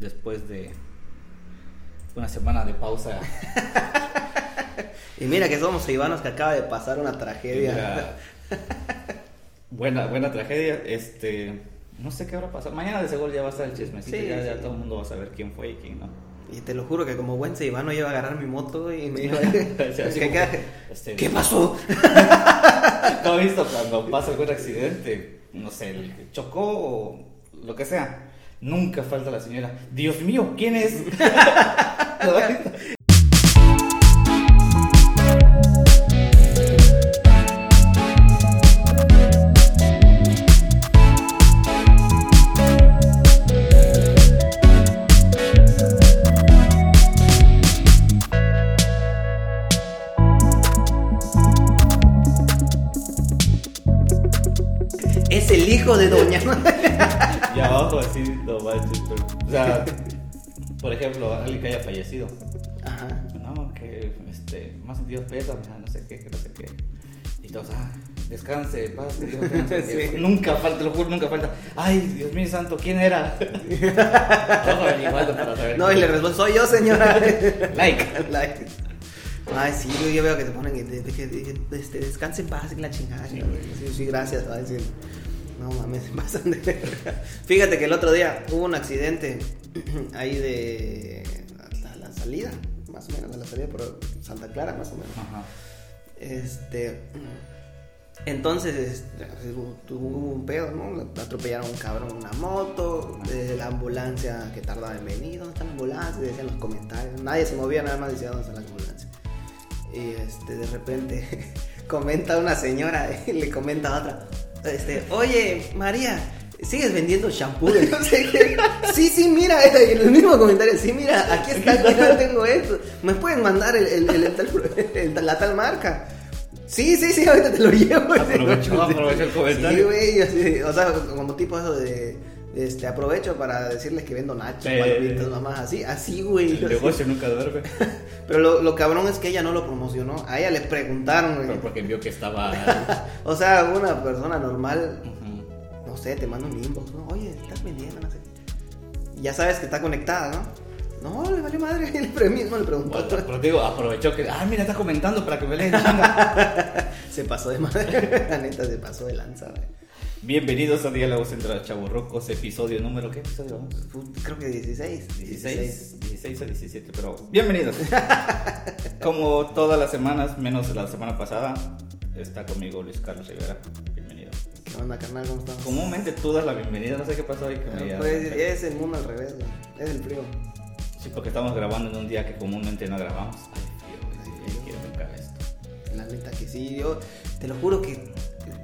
después de una semana de pausa. Y mira que somos ibanos que acaba de pasar una tragedia. Buena, buena tragedia. Este, no sé qué habrá pasado. Mañana de seguro ya va a estar el chismecito. Sí, ya, todo el mundo va a saber quién fue y quién no. Y te lo juro que como buen ceibano iba a agarrar mi moto y me iba O sea, así ¿Qué, que, este, ¿Qué pasó? ¿No has visto cuando pasa algún accidente? No sé, el- chocó o lo que sea. Nunca falta la señora. Dios mío, ¿quién es? ejemplo, alguien que haya fallecido. Ajá. No, que este, más sentido pesa, no sé qué, que no sé qué. Y todos, ah, descanse, paz, que Dios su Sí. tiempo". Nunca falta, lo juro, nunca falta. Ay, Dios mío santo, ¿quién era? Igual para saber. No, y le respondo, soy yo, señora. Like. Like. Ay, sí, yo, yo veo que te ponen que, de- que- de- este, descanse en paz y la chingada. Sí, Sí, sí, gracias. va a decir. No mames, se pasan de verga. Fíjate que el otro día hubo un accidente ahí de hasta la salida, más o menos, a la salida por Santa Clara, más o menos. Ajá. Este. Entonces, este, tuvo un pedo, ¿no? Atropellaron a un cabrón en una moto, eh, la ambulancia que tardaba en venir, ¿dónde está la ambulancia? Decían los comentarios, nadie se movía, nada más decía, ¿dónde está la ambulancia? Y este, de repente comenta una señora y le comenta a otra, este, oye, María, ¿sigues vendiendo shampoo de no sé qué? Sí, sí, mira, en el mismo comentario, sí, mira, aquí está, mira, tengo esto, ¿me pueden mandar el, el- el- el tal- la tal marca? Sí, sí, sí, ahorita te lo llevo. Aprovechó, aprovechó el comentario. Sí, güey, o sea, como tipo eso de, este, aprovecho para decirles que vendo nachos, Sí. palomitas, mamás, así, así, güey. El así. negocio nunca duerme. Pero lo, lo cabrón es que ella no lo promocionó, a ella le preguntaron, güey. Pero porque vio que estaba. O sea, una persona normal, no sé, te manda un inbox, ¿no? Oye, estás vendiendo, no sé. Ya sabes que está conectada, ¿no? No, le valió madre, él pre- mismo le preguntó. Bueno, pero digo, aprovechó que. Ah, mira, está comentando para que me chinga. Se pasó de madre, la neta se pasó de lanza, güey. Bienvenidos a Diálogos entre Chaburrocos, episodio número. ¿Qué episodio vamos? Creo que 16. 16, 16 o 17, pero bienvenidos. Como todas las semanas, menos la semana pasada, está conmigo Luis Carlos Rivera. Bienvenido. ¿Qué onda, carnal? ¿Cómo estás? Comúnmente tú das la bienvenida, no sé qué pasó ahí que me pues, es el mundo al revés. Es el frío. Sí, porque estamos grabando en un día que comúnmente no grabamos. Ay, tío, güey, sí, quiero tocar esto. La neta que sí, yo te lo juro que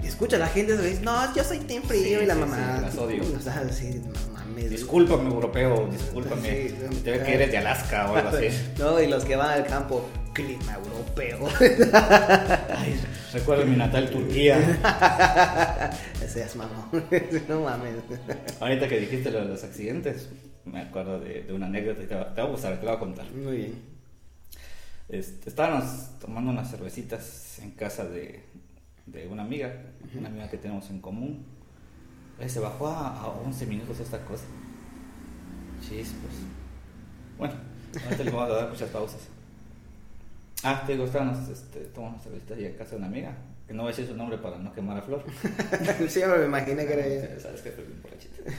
escucha a la gente y dice, no, yo soy team frío Sí, y la sí, mamá. sí, las odio. O sea, sí, no mames. Discúlpame, europeo, discúlpame. Ve que eres de Alaska o algo así. No, y los que van al campo, clima europeo. Ay, recuerdo mi natal Turquía. Ese es mamón. no mames. Ahorita que dijiste lo de los accidentes, me acuerdo de, de una anécdota te va, te va a gustar, te la voy a contar. Muy bien. Este, estábamos tomando unas cervecitas en casa de, de una amiga, una amiga que tenemos en común. Eh, se bajó a, a 11 minutos esta cosa. Chispos. Bueno, ahorita le vamos a dar muchas pausas. Ah, te digo, estábamos este, tomando unas cervecitas ahí en casa de una amiga, que no voy a decir su nombre para no quemar a Flor. Siempre me imaginé que era ella. Sabes que.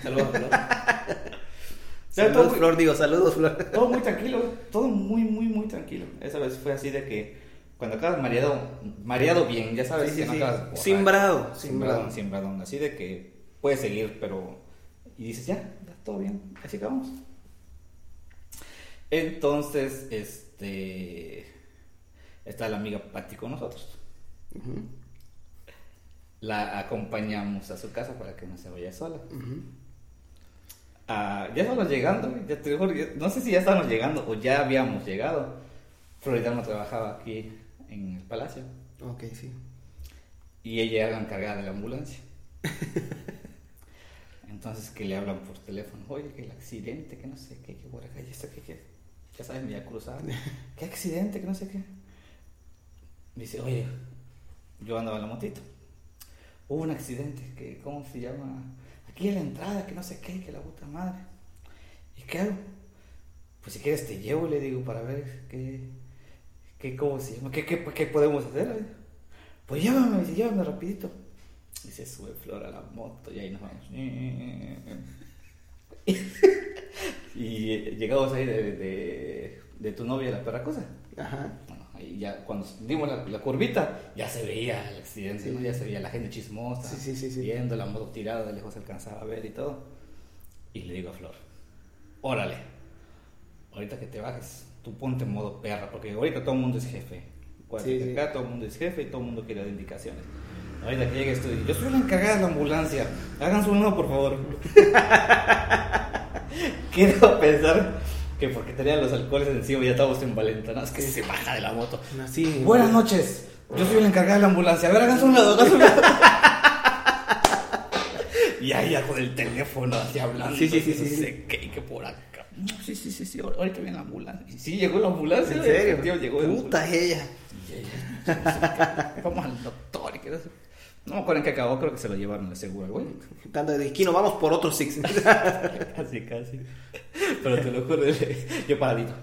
Saludos, Flor. Saludos, Flor, digo, saludos, Flor. todo muy tranquilo, todo muy, muy, muy tranquilo. Esa vez fue así de que cuando acabas mareado, mareado bien, ya sabes Sí, sí, que no sí. acabas borracho. Simbradón, Simbradón, simbradón. simbradón. Así de que puedes seguir, pero. Y dices, ya, ya, todo bien, así acabamos. Entonces, este. Está la amiga Patti con nosotros. La acompañamos a su casa para que no se vaya sola. Ah, ya estamos llegando, ya te digo, ya- no sé si ya estábamos llegando o ya habíamos llegado. Floridano trabajaba aquí en el palacio Ok, sí. y ella era la encargada de la ambulancia. Entonces que le hablan por teléfono, oye, que el accidente, que no sé qué, que por acá, y esto, que, que, ya saben, ya cruzada. ¿Qué accidente, que no sé qué? Dice, oye, yo andaba en la motito. Hubo un accidente, que, ¿cómo se llama? Aquí en la entrada, que no sé qué, que la puta madre. Y ¿qué hago? Pues si quieres te llevo, le digo, para ver qué, qué, cómo se llama, qué, qué, qué podemos hacer. Pues llévame, dice, llévame rapidito. Y se sube Flor a la moto y ahí nos vamos. y llegamos ahí de, de, de tu novia, la perra cosa. Ajá. Bueno, ahí ya cuando dimos la, la curvita, ya se veía el accidente, ¿no? ya se veía la gente chismosa, sí, sí. viendo la moto tirada, de lejos se alcanzaba a ver y todo. Y le digo a Flor, órale, ahorita que te bajes, tú ponte en modo perra, porque ahorita todo el mundo es jefe. Cuando Sí, sí. acá todo el mundo es jefe y todo el mundo quiere dar indicaciones. Ahorita que llegues tú, yo soy la encargada de la ambulancia, hagan su uno por favor. Quiero pensar que porque tenía los alcoholes encima ya estábamos envalentonados, que se baja de la moto. Buenas noches, yo soy la encargada de la ambulancia. A ver, háganse un lado, háganse un lado. y ahí ya con el teléfono así hablando. Sí, sí, sí, no sí. sé qué, y que por acá. No, sí, sí, sí, sí, ahorita viene la ambulancia. Y sí, llegó la ambulancia. ¿En serio? tío llegó Puta ella. ella, Vamos al doctor y que no sé. No me acuerdo en qué acabó, creo que se lo llevaron de seguro, güey. Tanto de esquino, vamos por otro six. Casi, casi. Pero te lo juro, yo paradito.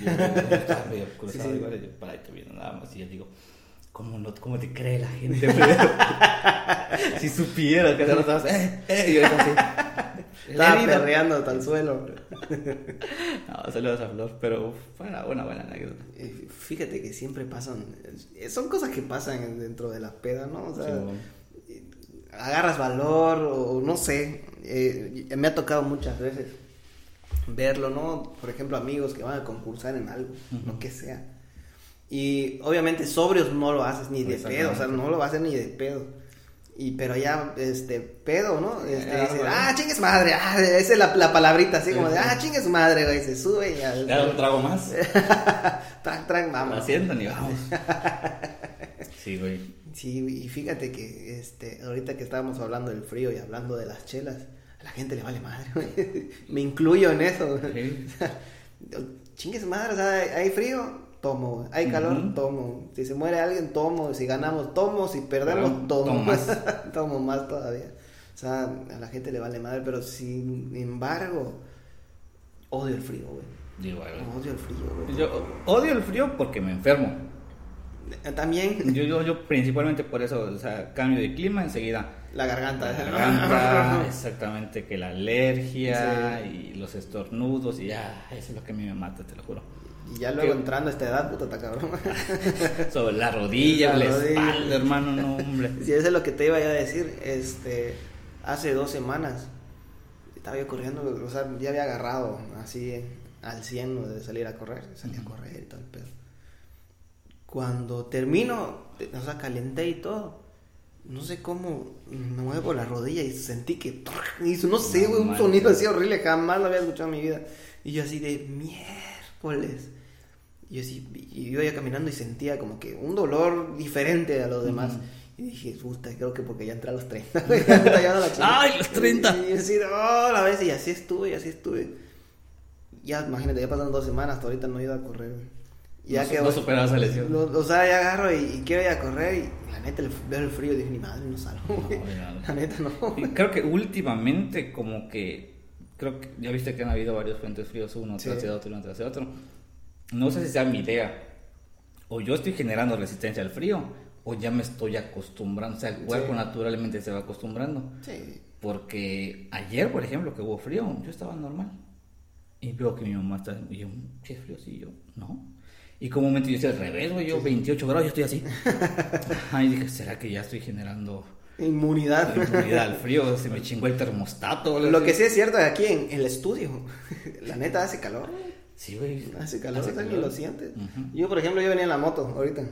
Yo, yo estaba medio cruzado, Sí, sí. igual, yo paradito viendo nada más. Y yo digo, ¿cómo, no, cómo te cree la gente? si supiera que no estabas, eh, eh, y yo así. Estaba perreando el suelo. No, saludos a Flor, pero fue una buena, buena anécdota. Eh, Fíjate que siempre pasan. eh, Son cosas que pasan dentro de la peda, ¿no? O sea, Sí, bueno. agarras valor o no sé. eh, me ha tocado muchas veces verlo, ¿no? Por ejemplo, amigos que van a concursar en algo, lo que sea. Y obviamente sobrios no lo haces ni de pedo, o sea, no lo hacer ni de pedo. Y pero ya, este, pedo, ¿no? Este, Ah, dice, bueno. ah, chingues madre, ah, esa es la, la palabrita así Sí, como de, sí. ah, chingues madre, güey, se sube y ya. ¿Le das un trago más? Track, track, vamos. Lo sientan y vamos. Sí, güey. Sí, y fíjate que este, ahorita que estábamos hablando del frío y hablando de las chelas, a la gente le vale madre, güey. Me incluyo en eso. güey. Sí. Chingues madre, o sea, hay frío, tomo. güey. Hay calor, tomo. Si se muere alguien, tomo. Si ganamos, tomo. Si perdemos, tomo. tomo más. tomo más todavía. O sea, a la gente le vale madre, pero sin embargo, odio el frío, güey. Odio el frío, güey. Yo odio el frío porque me enfermo. Eh, También Yo, yo, yo principalmente por eso, o sea, cambio de clima enseguida. la garganta. La garganta, exactamente, que la alergia y los estornudos y ya, eso es lo que a mí me mata, te lo juro. Y ya luego ¿Qué? entrando a esta edad, puta, está cabrón. Sobre la rodilla, La la, rodilla. espalda, hermano, no, hombre. Si eso es lo que te iba a decir, este, hace dos semanas estaba yo corriendo, o sea, ya había agarrado así al 100 lo de salir a correr, salí a correr y todo el pedo. Cuando termino, o sea, calenté y todo, no sé cómo me muevo la rodilla y sentí que hizo, no sé, güey, un sonido así horrible, jamás lo había escuchado en mi vida. Y yo así de miércoles. Y yo así, y yo iba caminando y sentía como que un dolor diferente a los demás. Y dije, puta, creo que porque ya entré a los 30. güey, ya me está llevando la chingada. ¡Ay, los 30! Y así, oh, la vez, y así estuve, y así estuve. Ya, imagínate, ya pasaron dos semanas, hasta ahorita no he ido a correr. Y Ya no, que no superaba esa lesión. lo- o sea, ya agarro y, y quiero ir a correr y la neta veo el frío y dije, ni madre, no salgo. No. La neta no. Y creo que últimamente como que creo que ya viste que han habido varios frentes fríos uno Sí. tras de otro uno tras de otro. No sé si sea mi idea. O yo estoy generando resistencia al frío o ya me estoy acostumbrando o sea el cuerpo Sí. naturalmente se va acostumbrando. Sí. porque ayer por ejemplo que hubo frío yo estaba normal. Y veo que mi mamá está y yo ¿qué frío sí yo no y como un momento yo estoy al revés güey, yo 28 grados yo estoy así ay dije será que ya estoy generando Inmunidad. inmunidad al frío, se me chingó el termostato. Lo así. que sí es cierto de aquí en el estudio, la neta hace calor. Sí, güey. Hace calor, Hace calor. lo sientes. Ujú. Yo, por ejemplo, yo venía en la moto ahorita. Yo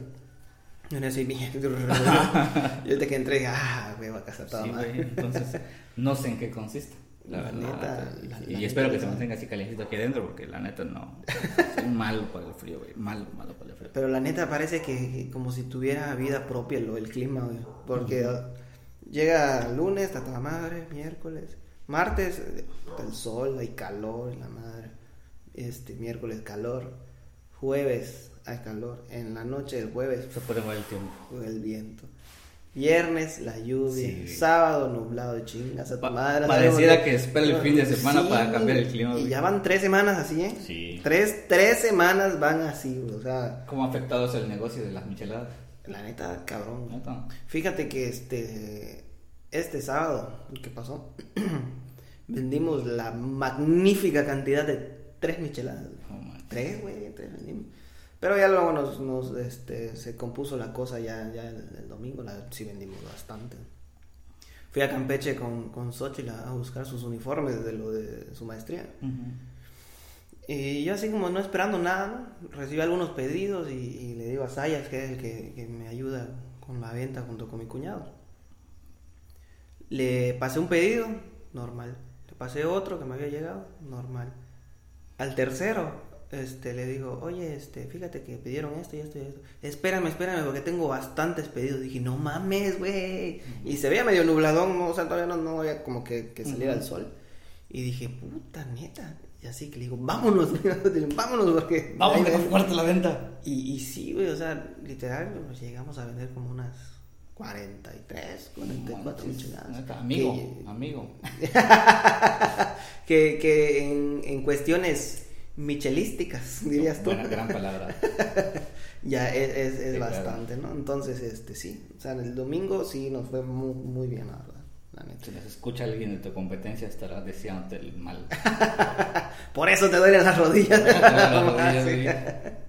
venía así, bien. y ahorita que entré, ah, güey, va a casa toda Sí, madre. güey. Entonces, no sé en qué consiste. La, La verdad. neta, la- y la espero neta, que se la- mantenga así calientito aquí adentro, porque la neta no. Soy malo para el frío, güey. Malo, malo para el frío. Pero la neta parece que, que como si tuviera vida propia lo, el clima, güey. Porque ah, llega lunes, está toda madre, miércoles, martes, está el sol, hay calor, la madre. Este, miércoles calor, jueves hay calor, en la noche del jueves Se puede mover el tiempo. el viento. Viernes, la lluvia. Sí. Sábado, nublado, chingas a tu madre. pareciera que espera el fin de semana para cambiar el clima, Y güey. ya van tres semanas así, ¿eh? Sí. Tres, tres semanas van así, güey. O sea, ¿Cómo afectado el negocio de las micheladas? La neta, cabrón. ¿Neta? Fíjate que este este sábado, ¿qué pasó? Vendimos la magnífica cantidad de tres micheladas. Tres, güey, tres vendimos. Pero ya luego nos, nos, este, se compuso la cosa ya, ya el, el domingo, la, sí vendimos bastante. Fui a Campeche con, con Xochitl a, buscar sus uniformes de lo de su maestría. Y yo así como no esperando nada, ¿no? recibí algunos pedidos y, y le digo a Sayas, que es el que, que me ayuda con la venta junto con mi cuñado. Le pasé un pedido, normal. Le pasé otro que me había llegado, normal. Al tercero, este, le digo, oye, este, fíjate que pidieron esto y esto y esto. Espérame, espérame, porque tengo bastantes pedidos. Dije, no mames, güey. Y se veía medio nubladón, ¿no? o sea, todavía no, no había como que, que saliera el Ujú. sol. Y dije, puta neta. Y así que le digo, vámonos, vámonos, porque. Está ven. fuerte la venta. Y, y sí, güey, o sea, literal, nos llegamos a vender como unas 43, 44 Manches, micheladas. neta, Amigo, Que- amigo. que, que en, en cuestiones michelísticas, dirías tú, Buena, gran palabra. ya es, es, es Sí, claro. bastante, ¿no? Entonces, este sí, o sea, el domingo sí nos fue muy, muy bien, la verdad, la neta. Si nos escucha alguien de tu competencia, estará deseándote el mal. Por eso te duelen las rodillas.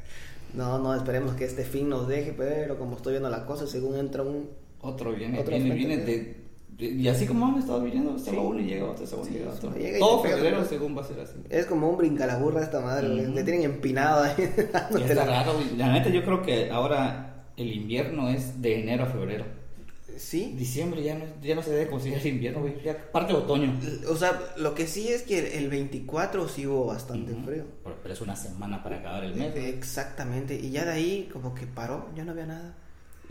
No, no, esperemos que este fin nos deje, pero como estoy viendo la cosa, según entra un... Otro viene, Otro viene, de, Y así como han estado viniendo, estaba Sí. y llega otro, y Sí, llega otro. llega Todo febrero, según va a ser así. Es como un brincalaburra esta madre. Te tienen empinado ahí. Está la- raro. La neta, yo creo que ahora el invierno es de enero a febrero. Sí. Diciembre ya no, ya no se debe considerar invierno, güey. Ya parte de otoño. O sea, lo que sí es que el 24 sí hubo bastante Ujú. frío. Pero, pero es una semana para acabar el mes. Exactamente. Y ya de ahí como que paró, ya no había nada.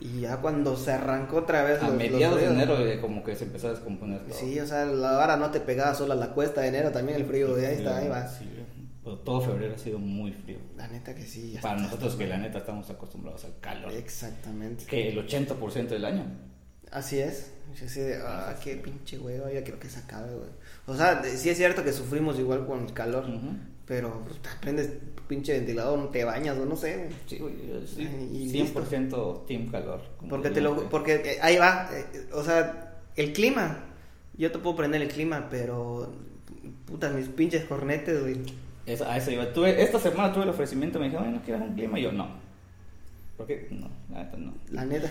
Y ya cuando se arrancó otra vez A los- los mediados de enero eh, como que se empezó a descomponer todo. Sí, o sea, la hora no te pegaba solo a la cuesta de enero, también el frío, de ahí está, ahí va. Sí. Pero todo febrero ha sido muy frío. La neta que sí. ya Para nosotros que la neta estamos acostumbrados al calor. Exactamente. Que el 80% del año. Así es. Yo así de, ah, qué pinche hueva, ya quiero que se acabe, güey. O sea, sí es cierto que sufrimos igual con el calor, pero pues, te prendes pinche ventilador, no te bañas, o no sé, güey. Sí, güey, yo sí, Y 100% team calor. Porque te lo, porque eh, ahí va, eh, o sea, el clima, yo te puedo prender el clima, pero puta, mis pinches cornetes, güey. Eso- a eso iba. Tuve, esta semana tuve el ofrecimiento, me dijeron, ¿no quieres un clima? Y yo, no. ¿Por qué? No, la neta no. La neta.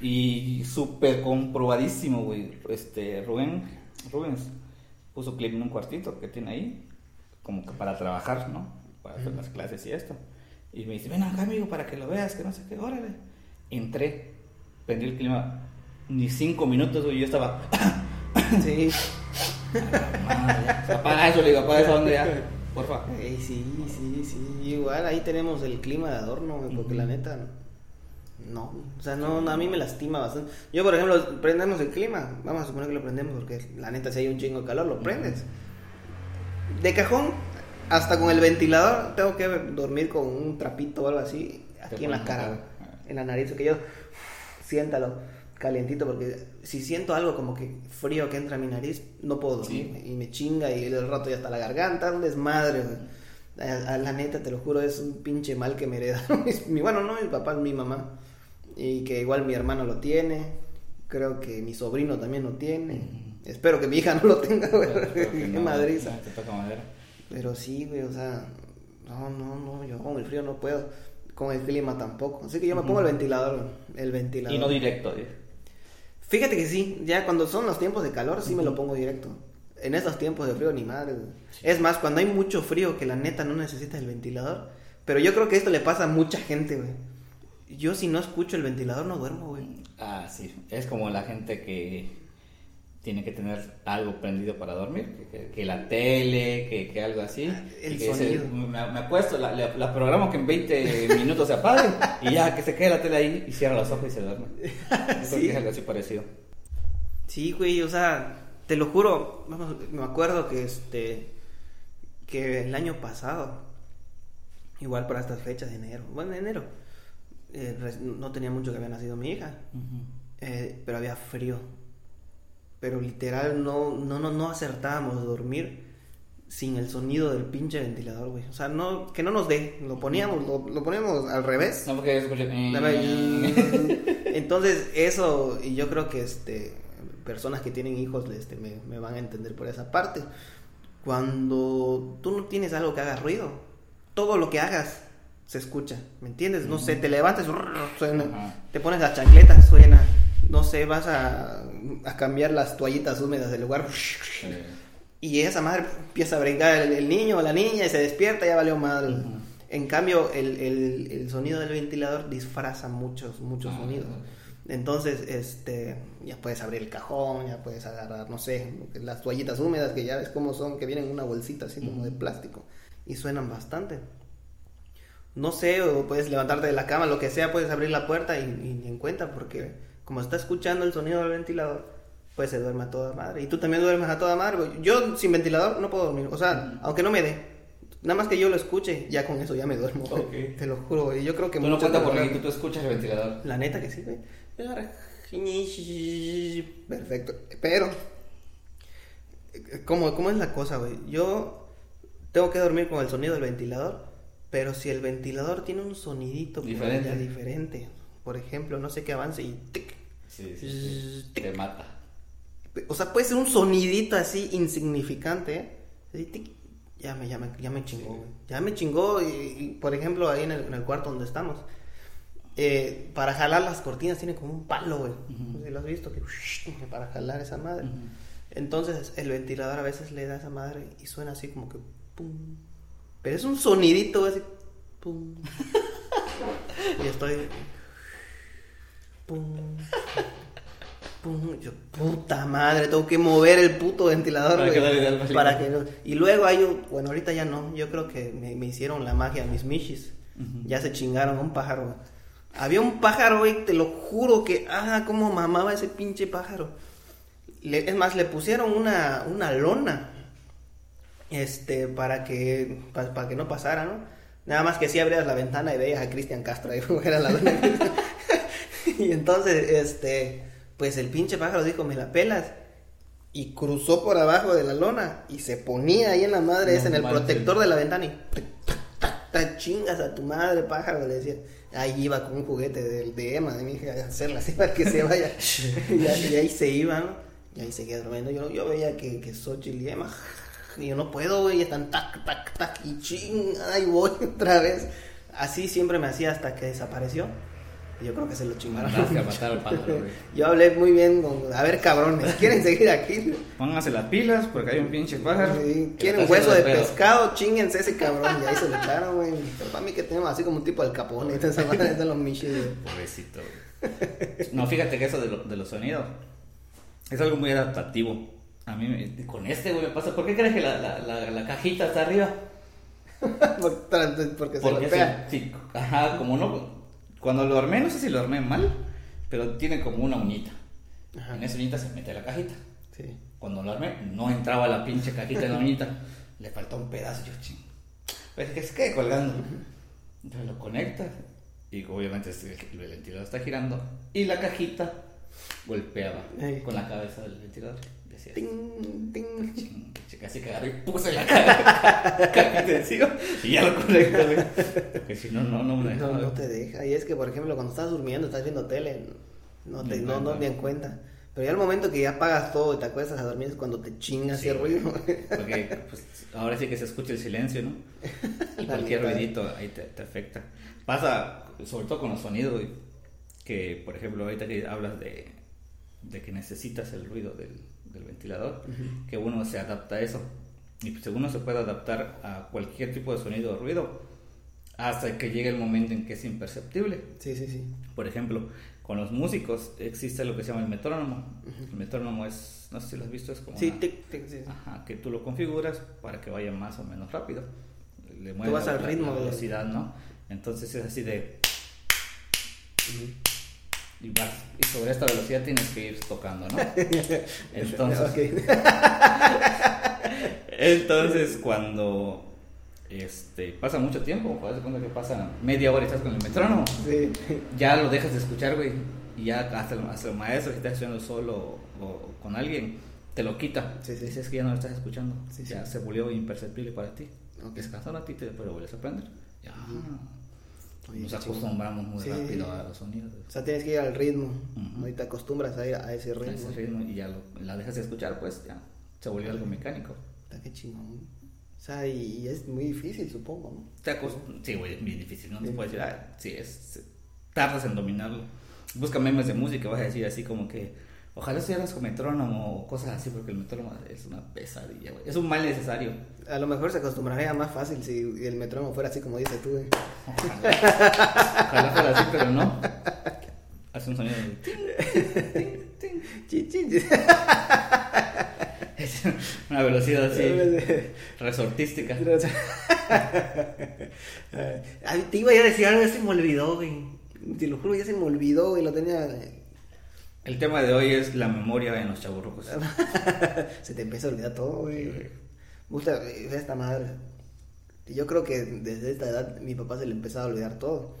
Y súper comprobadísimo, güey. Este, Rubén, Rubens puso clip en un cuartito que tiene ahí, como que para trabajar, ¿no? Para hacer las clases y esto. Y me dice, ven acá, amigo, para que lo veas, que no sé qué, órale. Entré, prendí el clima, ni cinco minutos, güey, yo estaba, Sí. apaga eso, le digo, apaga eso, ¿dónde ya? Porfa. Sí, sí, sí. Igual ahí tenemos el clima de adorno, porque la neta, no. O sea, no, no, a mí me lastima bastante. Yo, por ejemplo, prendemos el clima. Vamos a suponer que lo prendemos porque la neta, si hay un chingo de calor, lo prendes. De cajón, hasta con el ventilador, tengo que dormir con un trapito o algo así, aquí en la cara, en la nariz, que yo siéntalo calientito, porque si siento algo como que frío que entra a mi nariz, no puedo dormir, Sí. y me chinga y el rato ya está la garganta, un desmadre, güey. A, a la neta, te lo juro, es un pinche mal que me heredaron. bueno, no mis papás, mi mamá. Y que igual mi hermano lo tiene. Creo que mi sobrino también lo tiene. Espero que mi hija no lo tenga, güey. Qué no, madriza. Te toca madera. Pero sí, güey, o sea, no, no, no, yo con el frío no puedo, con el clima tampoco. Así que yo me pongo el ventilador, el ventilador. Y no directo, dice. Fíjate que sí, ya cuando son los tiempos de calor sí me lo pongo directo. En estos tiempos de frío ni madre. Es más, cuando hay mucho frío que la neta no necesitas el ventilador. Pero yo creo que esto le pasa a mucha gente, güey. Yo si no escucho el ventilador no duermo, güey. Ah, sí. Es como la gente que tiene que tener algo prendido para dormir. Que, que- que la tele, que, que algo así. El que dice, sonido. me, me acuesto, la, la, la programo que en 20 minutos se apague. y ya, que se quede la tele ahí y cierra los ojos y se duerme. Sí. es algo así parecido. Sí, güey, o sea, te lo juro, vamos, me acuerdo que este que el año pasado, igual para estas fechas de enero, bueno, de enero, eh, no tenía mucho que había nacido mi hija. eh, pero había frío. Pero literal no, no, no, no acertábamos a dormir sin el sonido del pinche ventilador, güey. O sea, no, que no nos dé. Lo poníamos, lo, lo poníamos al revés. No, porque escuché. Entonces, eso, y yo creo que este personas que tienen hijos este, me, me van a entender por esa parte. Cuando tú no tienes algo que haga ruido, todo lo que hagas se escucha, ¿me entiendes? No sé, te levantas, suena, te pones las chancletas, suena, no sé, vas a, a cambiar las toallitas húmedas del lugar. Y esa madre empieza a brincar el, niño o la niña y se despierta, ya valió mal. En cambio, el, el, el, sonido del ventilador disfraza muchos, muchos sonidos. Entonces, este, ya puedes abrir el cajón, ya puedes agarrar, no sé, las toallitas húmedas que ya ves cómo son, que vienen en una bolsita así como de plástico y suenan bastante. No sé, o puedes levantarte de la cama, lo que sea, puedes abrir la puerta y, y, en cuenta, porque como está escuchando el sonido del ventilador, pues se duerme a toda madre. Y tú también duermes a toda madre. Yo sin ventilador no puedo dormir, o sea, aunque no me dé. Nada más que yo lo escuche, ya con eso ya me duermo. Te lo juro, Y yo creo que... Tú no cuenta porque tú, tú escuchas el ventilador. La neta que sí, güey. Perfecto. Pero, ¿cómo, ¿cómo es la cosa, güey? Yo tengo que dormir con el sonido del ventilador, pero si el ventilador tiene un sonidito diferente, diferente por ejemplo, no sé qué avance y tic, sí, sí, te mata. O sea, puede ser un sonidito así insignificante, ¿eh? tic, ya me, ya me, ya me chingó. Ya me chingó, y, por ejemplo, ahí en el, en el cuarto donde estamos eh, para jalar las cortinas tiene como un palo, güey. ¿Lo has visto? Que, para jalar esa madre. Entonces el ventilador a veces le da a esa madre y suena así como que pum. Pero es un sonidito así. Pum. y estoy. Pum. Pum. Yo, puta madre, tengo que mover el puto ventilador, para, que Y luego hay un. Bueno, ahorita ya no. Yo creo que me, me hicieron la magia mis michis. Ya se chingaron a un pájaro. Había un pájaro, güey, te lo juro que, ah, cómo mamaba ese pinche pájaro. es más, le pusieron una, una lona, este, para que, para, que no pasara, ¿no? Nada más que si abrías la ventana y veías a Cristian Castro ahí fuera la lona. y entonces, este, pues el pinche pájaro dijo, me la pelas. Y cruzó por abajo de la lona y se ponía ahí en la madre, es en el protector de la ventana y chingas a tu madre, pájaro, le decía ahí iba con un juguete de, de Emma, de mi hija, a hacerla así para que se vaya. y, ahí se iban, y ahí se quedó durmiendo. Yo, yo veía que, que Xochitl y Emma, y yo no puedo, güey, están tac, tac, tac, y ching, ahí voy otra vez. Así siempre me hacía hasta que desapareció. Yo creo que se lo chingaron. Yo hablé muy bien con, a ver cabrones, ¿quieren seguir aquí? Pónganse las pilas porque hay un pinche pájaro. ¿Quieren hueso de, pescado? Chinguense ese cabrón. Y ahí se lo echaron, güey. Pero para mí que tenemos así como un tipo del capón. Esa madre de los michis, Pobrecito, No, fíjate que eso de, de los sonidos es algo muy adaptativo. A mí con este, güey, me pasa. ¿Por qué crees que la, la, la, la cajita está arriba? porque, porque se golpea. Sí, ajá, como no cuando lo armé, no sé si lo armé mal, pero tiene como una uñita. En esa uñita se mete la cajita. Sí. Cuando lo armé, no entraba la pinche cajita en la uñita. Le faltó un pedazo, yo ching. Pues que se quede colgando. Entonces lo conecta y obviamente el ventilador está girando y la cajita golpeaba con la cabeza del ventilador. Decía, ting, ting. Casi que agarré y puse la encima y ya lo conecté, Porque si no, no, no me deja. No, no te deja. Y es que, por ejemplo, cuando estás durmiendo, estás viendo tele, no te no, no, en cuenta. Pero ya al momento que ya apagas todo y te acuestas a dormir es cuando te chingas ese ruido. Porque pues, ahora sí que se escucha el silencio, ¿no? Y cualquier ruidito ahí te, te, afecta. Pasa, sobre todo con los sonidos, que por ejemplo ahorita que hablas de, de que necesitas el ruido del, del ventilador, que uno se adapta a eso. Y pues uno se puede adaptar a cualquier tipo de sonido o ruido hasta que llegue el momento en que es imperceptible. Sí, sí, sí. Por ejemplo, con los músicos existe lo que se llama el metrónomo. El metrónomo es, no sé si lo has visto, es como... Sí, tic, tic, sí. Ajá, que tú lo configuras para que vaya más o menos rápido. Le tú vas al ritmo de velocidad, ¿no? Entonces es así de... Y, vas, y sobre esta velocidad tienes que ir tocando, ¿no? Entonces... entonces cuando este, pasa mucho tiempo, puedes cuenta que pasa media hora y estás con el metrónomo. Sí. Ya lo dejas de escuchar, güey. Y ya hasta el, hasta el maestro que está estudiando solo o, o con alguien, te lo quita. Sí, sí. Dices que ya no lo estás escuchando. Sí, ya sí. se volvió imperceptible para ti. Ok. Descansa un ratito y después lo vuelves a aprender. Ya. Oye, Nos acostumbramos muy Sí. rápido a los sonidos. O sea, tienes que ir al ritmo. Ujú. ¿no? Y te acostumbras a ir a ese a ritmo. ese ritmo y ya lo- la dejas de escuchar, pues ya se volvió algo mecánico. Está que chingón. O sea, y, y es muy difícil, supongo, ¿no? Te sí, güey, bien difícil. No te puedes decir, ah, sí, es, tardas en dominarlo. Busca memes de música, vas a decir así como que, ojalá estuvieras con metrónomo o cosas así, porque el metrónomo es una pesadilla, güey. Es un mal necesario. A lo mejor se acostumbraría más fácil si el metrónomo fuera así como dices tú, güey. Ojalá, ojalá fuera así, pero no. Hace un sonido de... Una velocidad así, resortística. Ay, te iba a decir algo, ya se me olvidó, güey. Te lo juro, ya se me olvidó, güey. Lo tenía. El tema de hoy es la memoria en los chaburrucos. se te empieza a olvidar todo, güey. Gusta, esta madre. Yo creo que desde esta edad mi papá se le empezaba a olvidar todo.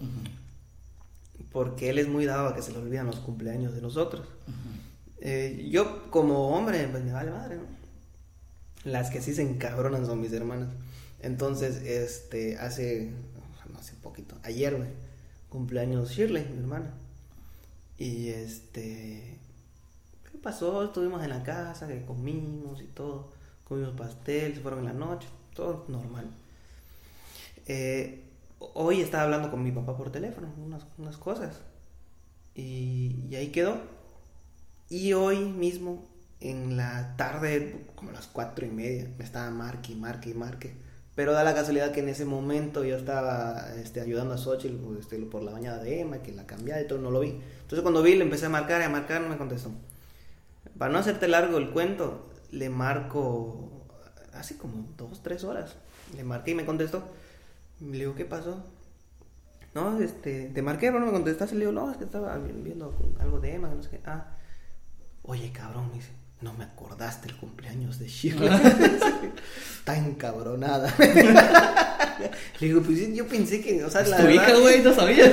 Porque él es muy dado a que se le olvidan los cumpleaños de nosotros. Eh, yo como hombre, pues me vale madre, ¿no? Las que sí se encabronan son mis hermanas. Entonces, este, hace, no hace poquito, ayer, güey, cumpleaños Shirley, mi hermana. Y este, ¿qué pasó? Estuvimos en la casa, que comimos y todo, comimos pastel, se fueron en la noche, todo normal. Eh, hoy estaba hablando con mi papá por teléfono, unas, unas cosas. Y, y ahí quedó. Y hoy mismo, en la tarde, como a las cuatro y media, me estaba marque y marque y marque. Pero da la casualidad que en ese momento yo estaba este, ayudando a Xochitl este, por la bañada de Emma, que la cambiaba y todo, no lo vi. Entonces cuando vi, le empecé a marcar y a marcar, no me contestó. Para no hacerte largo el cuento, le marco hace como dos, tres horas. Le marqué y me contestó. Le digo, ¿qué pasó? No, este, te marqué, pero no me contestaste. Le digo, no, es que estaba viendo algo de Emma, no sé qué. Ah, oye, cabrón, me dice, no me acordaste el cumpleaños de Shirley. Está encabronada. Le digo, pues yo pensé que, o sea, la tu verdad- hija, güey, no sabías.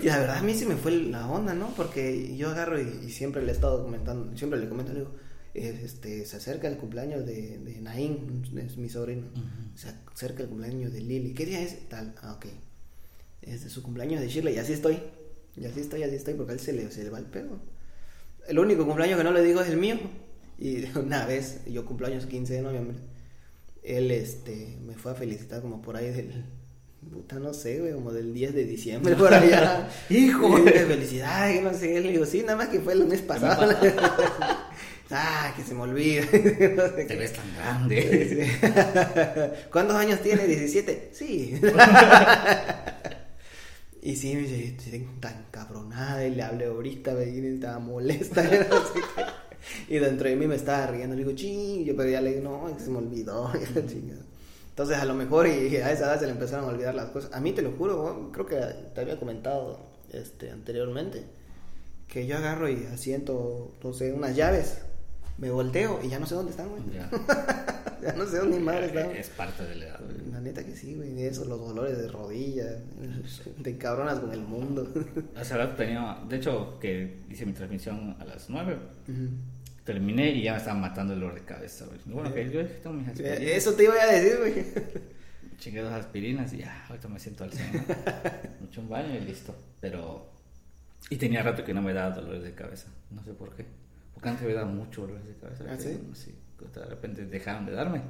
y la verdad a mí se me fue la onda, ¿no? Porque yo agarro y, y siempre le he estado comentando, siempre le comento, le digo, este, se acerca el cumpleaños de, de Naín, es mi sobrino, se acerca el cumpleaños de Lili, ¿qué día es? Tal, ah, ok, es de su cumpleaños de Shirley, y así estoy, y así estoy, así estoy, porque a él se le, se le va el pedo. El único cumpleaños que no le digo es el mío, y una vez, yo cumpleaños 15 de noviembre, él este, me fue a felicitar como por ahí del, puta, no sé, güey, como del 10 de diciembre, por allá. Hijo, de felicidades, no sé, le digo, sí, nada más que fue el mes pasado. ah, que se me olvida. No sé Te ves tan grande. ¿Cuántos años tiene? 17. Sí. Y sí, me dice, estoy tan cabronada y le hablé ahorita, me y estaba molesta. y dentro de mí me estaba riendo, le digo, ching, yo pero ya le digo, no, se me olvidó. Entonces a lo mejor y a esa edad se le empezaron a olvidar las cosas. A mí te lo juro, creo que te había comentado este, anteriormente, que yo agarro y asiento, no sé, unas llaves, me volteo y ya no sé dónde están, güey. Ya. Ya no sé dónde madre están. Es parte de la edad, güey. La neta que sí, güey. Eso, los dolores de rodilla. Te cabronas con el mundo. Hace rato tenía, de hecho, que hice mi transmisión a las 9. Ujú. Terminé y ya me estaba matando el dolor de cabeza, güey. Bueno, que yo tengo mis aspirinas. Eh, Eso te iba a decir, güey. Chingué dos aspirinas y ya, ahorita me siento al 100. Me eché un baño y listo. Pero. Y tenía rato que no me daba dolores de cabeza. No sé por qué. Porque antes me daba mucho dolores de cabeza. ¿Ah, sí? Sí. De repente dejaron de darme.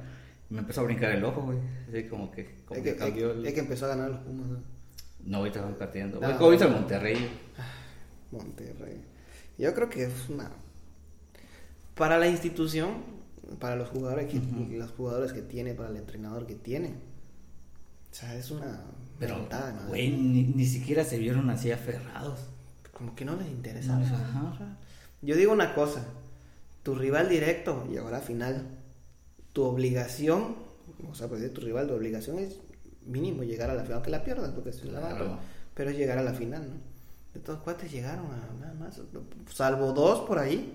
Me empezó a brincar el ojo, güey. Así como que, como Es que que, cambió es- el. es que empezó a ganar los Pumas, ¿no? No, ahorita van perdiendo. No. Ahorita el Monterrey. Monterrey. Yo creo que es una. Para la institución, para los jugadores que, los jugadores que tiene, para el entrenador que tiene. O sea, es una Pero, güey, ni, ni siquiera se vieron así aferrados. Como que no les interesa. No, ajá. Yo digo una cosa, tu rival directo llegó a la final. Tu obligación, o sea, pues de tu rival, tu obligación es mínimo llegar a la final, aunque la pierdas, porque se la Claro. pero, pero es llegar a la final, ¿no? De todos cuates llegaron a nada más, salvo dos por ahí,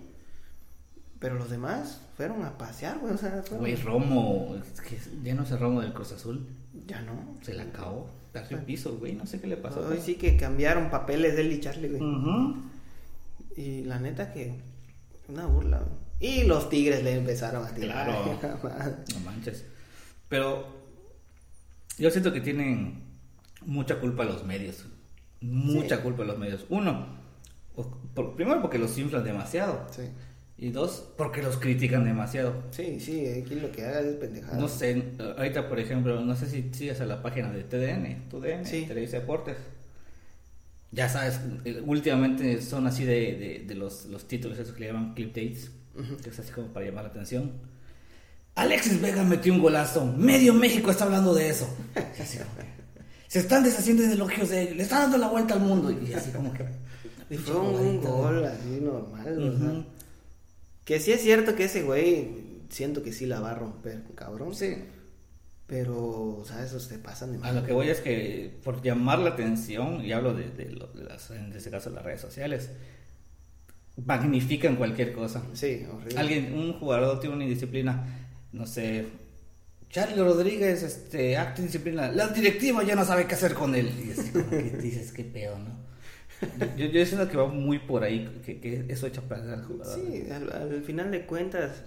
pero los demás fueron a pasear, güey, o sea, fueron- Güey, Romo, es que ya no sé Romo del Cruz Azul. ya no. Se la acabó. Perdió piso, güey. No sé qué le pasó. Hoy sí que cambiaron papeles de él y Charlie, güey. Ujú. Y la neta que una burla. Y los tigres le empezaron a tirar. Claro. No manches. Pero yo siento que tienen mucha culpa los medios. Mucha Sí. culpa los medios. Uno, por- primero porque los inflan demasiado. sí. Y dos, porque los critican demasiado. Sí, sí, aquí lo que haga es pendejada. No sé, ahorita por ejemplo, no sé si sigues a la página de TDN, TUDN, Sí. Televisa Deportes. Ya sabes, eh, últimamente son así de, de, de los, los títulos esos que le llaman clip dates, que es así como para llamar la atención. Alexis Vega metió un golazo, medio México está hablando de eso. Y así como que, se están deshaciendo de elogios de él, le está dando la vuelta al mundo. Y así como que... Y fue un, un gol así normal, o sea. Ujú. Que sí es cierto que ese güey, siento que sí la va a romper, cabrón. Sí. Pero, esos te pasan de A lo que voy es que por llamar la atención, y hablo de, de lo- de las, en este caso las redes sociales, magnifican cualquier cosa. Sí, horrible. Alguien, un jugador tiene una indisciplina, no sé, Charlie Rodríguez, este, acto de disciplina, la directiva ya no sabe qué hacer con él. Y así como que dices, qué pedo, ¿no? Yo, yo siento que va muy por ahí, que, que eso echa para al jugador. Sí, al, al final de cuentas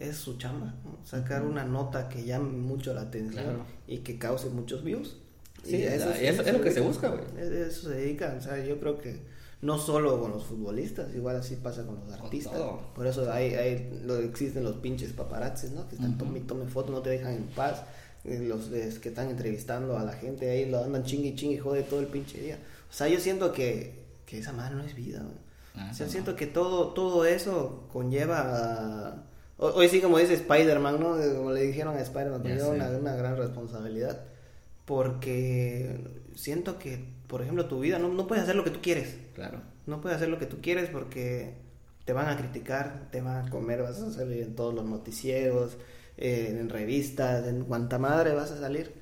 es su chamba, ¿no? sacar una nota que llame mucho la atención Claro. y que cause muchos views. Sí, Y a es- se- es- lo que se busca, güey. Es- Eso se dedica, o sea, yo creo que no solo con los futbolistas, igual así pasa con los artistas. todo. Por eso hay, hay, lo, existen los pinches paparazzis, ¿no? Que están Ujú. tome y tome fotos, no te dejan en paz. Eh, Los que están entrevistando a la gente ahí, lo andan chingue y chingue y jode todo el pinche día. O sea, yo siento que, que esa madre no es vida, güey. Ah, O sea, no. siento que todo, todo eso conlleva a... ho- Hoy sí, como dice Spider-Man, ¿no? Como le dijeron a Spider-Man, sé. una, una gran responsabilidad. Porque siento que, por ejemplo, tu vida no, no puedes hacer lo que tú quieres. Claro. No puedes hacer lo que tú quieres porque te van a criticar, te van a comer, vas a salir en todos los noticieros, eh, en revistas, en cuanta madre vas a salir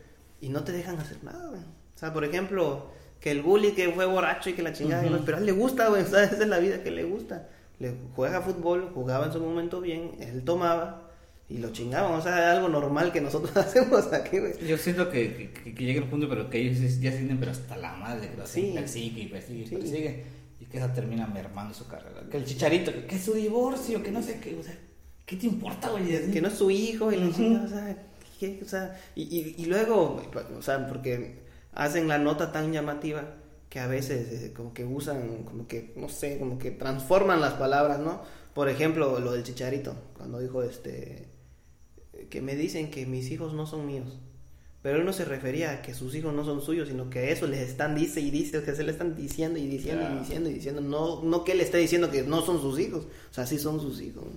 y no te dejan hacer nada, güey. O sea, por ejemplo, que el bully que fue borracho y que la chingada, pero a él le gusta, güey, o sea, esa es la vida que le gusta. Le juega fútbol, jugaba en su momento bien, él tomaba y lo chingaban, o sea, es algo normal que nosotros hacemos aquí, güey. Yo siento que, que, que llega el punto, pero que ellos ya sienten, pero hasta la madre, que lo hacen, Sí. persigue y persigue y Sí. persigue, y que esa termina mermando su carrera. Que el chicharito, que, es su divorcio, que no sé qué, o sea, ¿qué te importa, güey? Que no es su hijo y o sea, ¿qué? O sea, y, y, y luego, o sea, porque hacen la nota tan llamativa que a veces eh, como que usan, como que, no sé, como que transforman las palabras, ¿no? Por ejemplo, lo del chicharito, cuando dijo este, que me dicen que mis hijos no son míos. Pero él no se refería a que sus hijos no son suyos, sino que eso les están, dice y dice, que se le están diciendo y diciendo Claro. y diciendo y diciendo. No, no que él esté diciendo que no son sus hijos, o sea, sí son sus hijos. ¿no?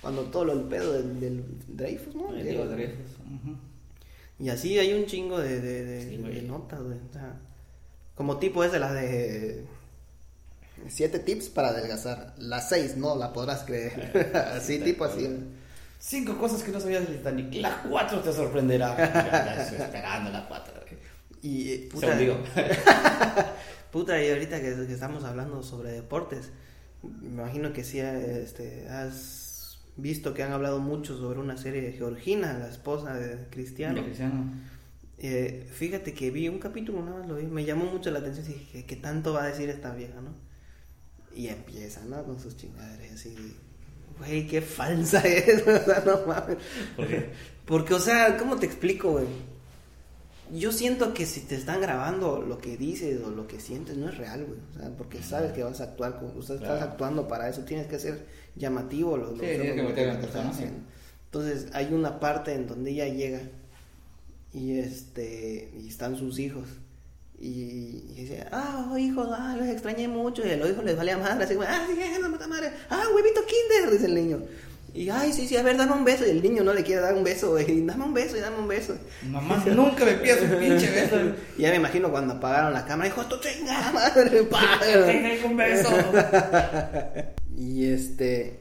Cuando todo lo, el pedo del, del Dreyfus, ¿no? Digo, Dreyfus. Y así hay un chingo de, de, de- Sí, güey. de notas, güey. O sea, como tipo esa, la de siete tips para adelgazar. Las seis, no la podrás creer. así, tipo así. Cinco cosas que no sabías del Titanic. La cuatro te sorprenderá. estoy esperando la cuatro. Y eh, Se puta, olvidó. puta, y ahorita que, que estamos hablando sobre deportes, me imagino que sí este, has visto que han hablado mucho sobre una serie de Georgina, la esposa de Cristiano. Ya, Cristiano. Eh, fíjate que vi un capítulo, nada más lo vi, me llamó mucho la atención y dije, ¿qué tanto va a decir esta vieja, no? Y empieza, ¿no? Con sus chingaderas así, güey, qué falsa es, o sea, no mames. ¿Por qué? Porque, o sea, ¿cómo te explico, güey? Yo siento que si te están grabando lo que dices o lo que sientes no es real, güey. O sea, porque sabes que vas a actuar, con, o sea, estás Claro. actuando para eso, tienes que ser llamativo lo, lo- Sí, que lo lo estás personaje. haciendo. Entonces, hay una parte en donde ella llega y este y están sus hijos. Y, y dice ah hijos ah les extrañé mucho y a los hijos les valía madre así como ah sí no puta madre. Ah huevito kinder dice el niño. Y ay sí sí a ver dame un beso y el niño no le quiere dar un beso y dame un beso y dame un beso Mamá, nunca me pidas un pinche beso. y ya me imagino cuando apagaron la cámara dijo tu chingada madre pa". Tenga un beso. y este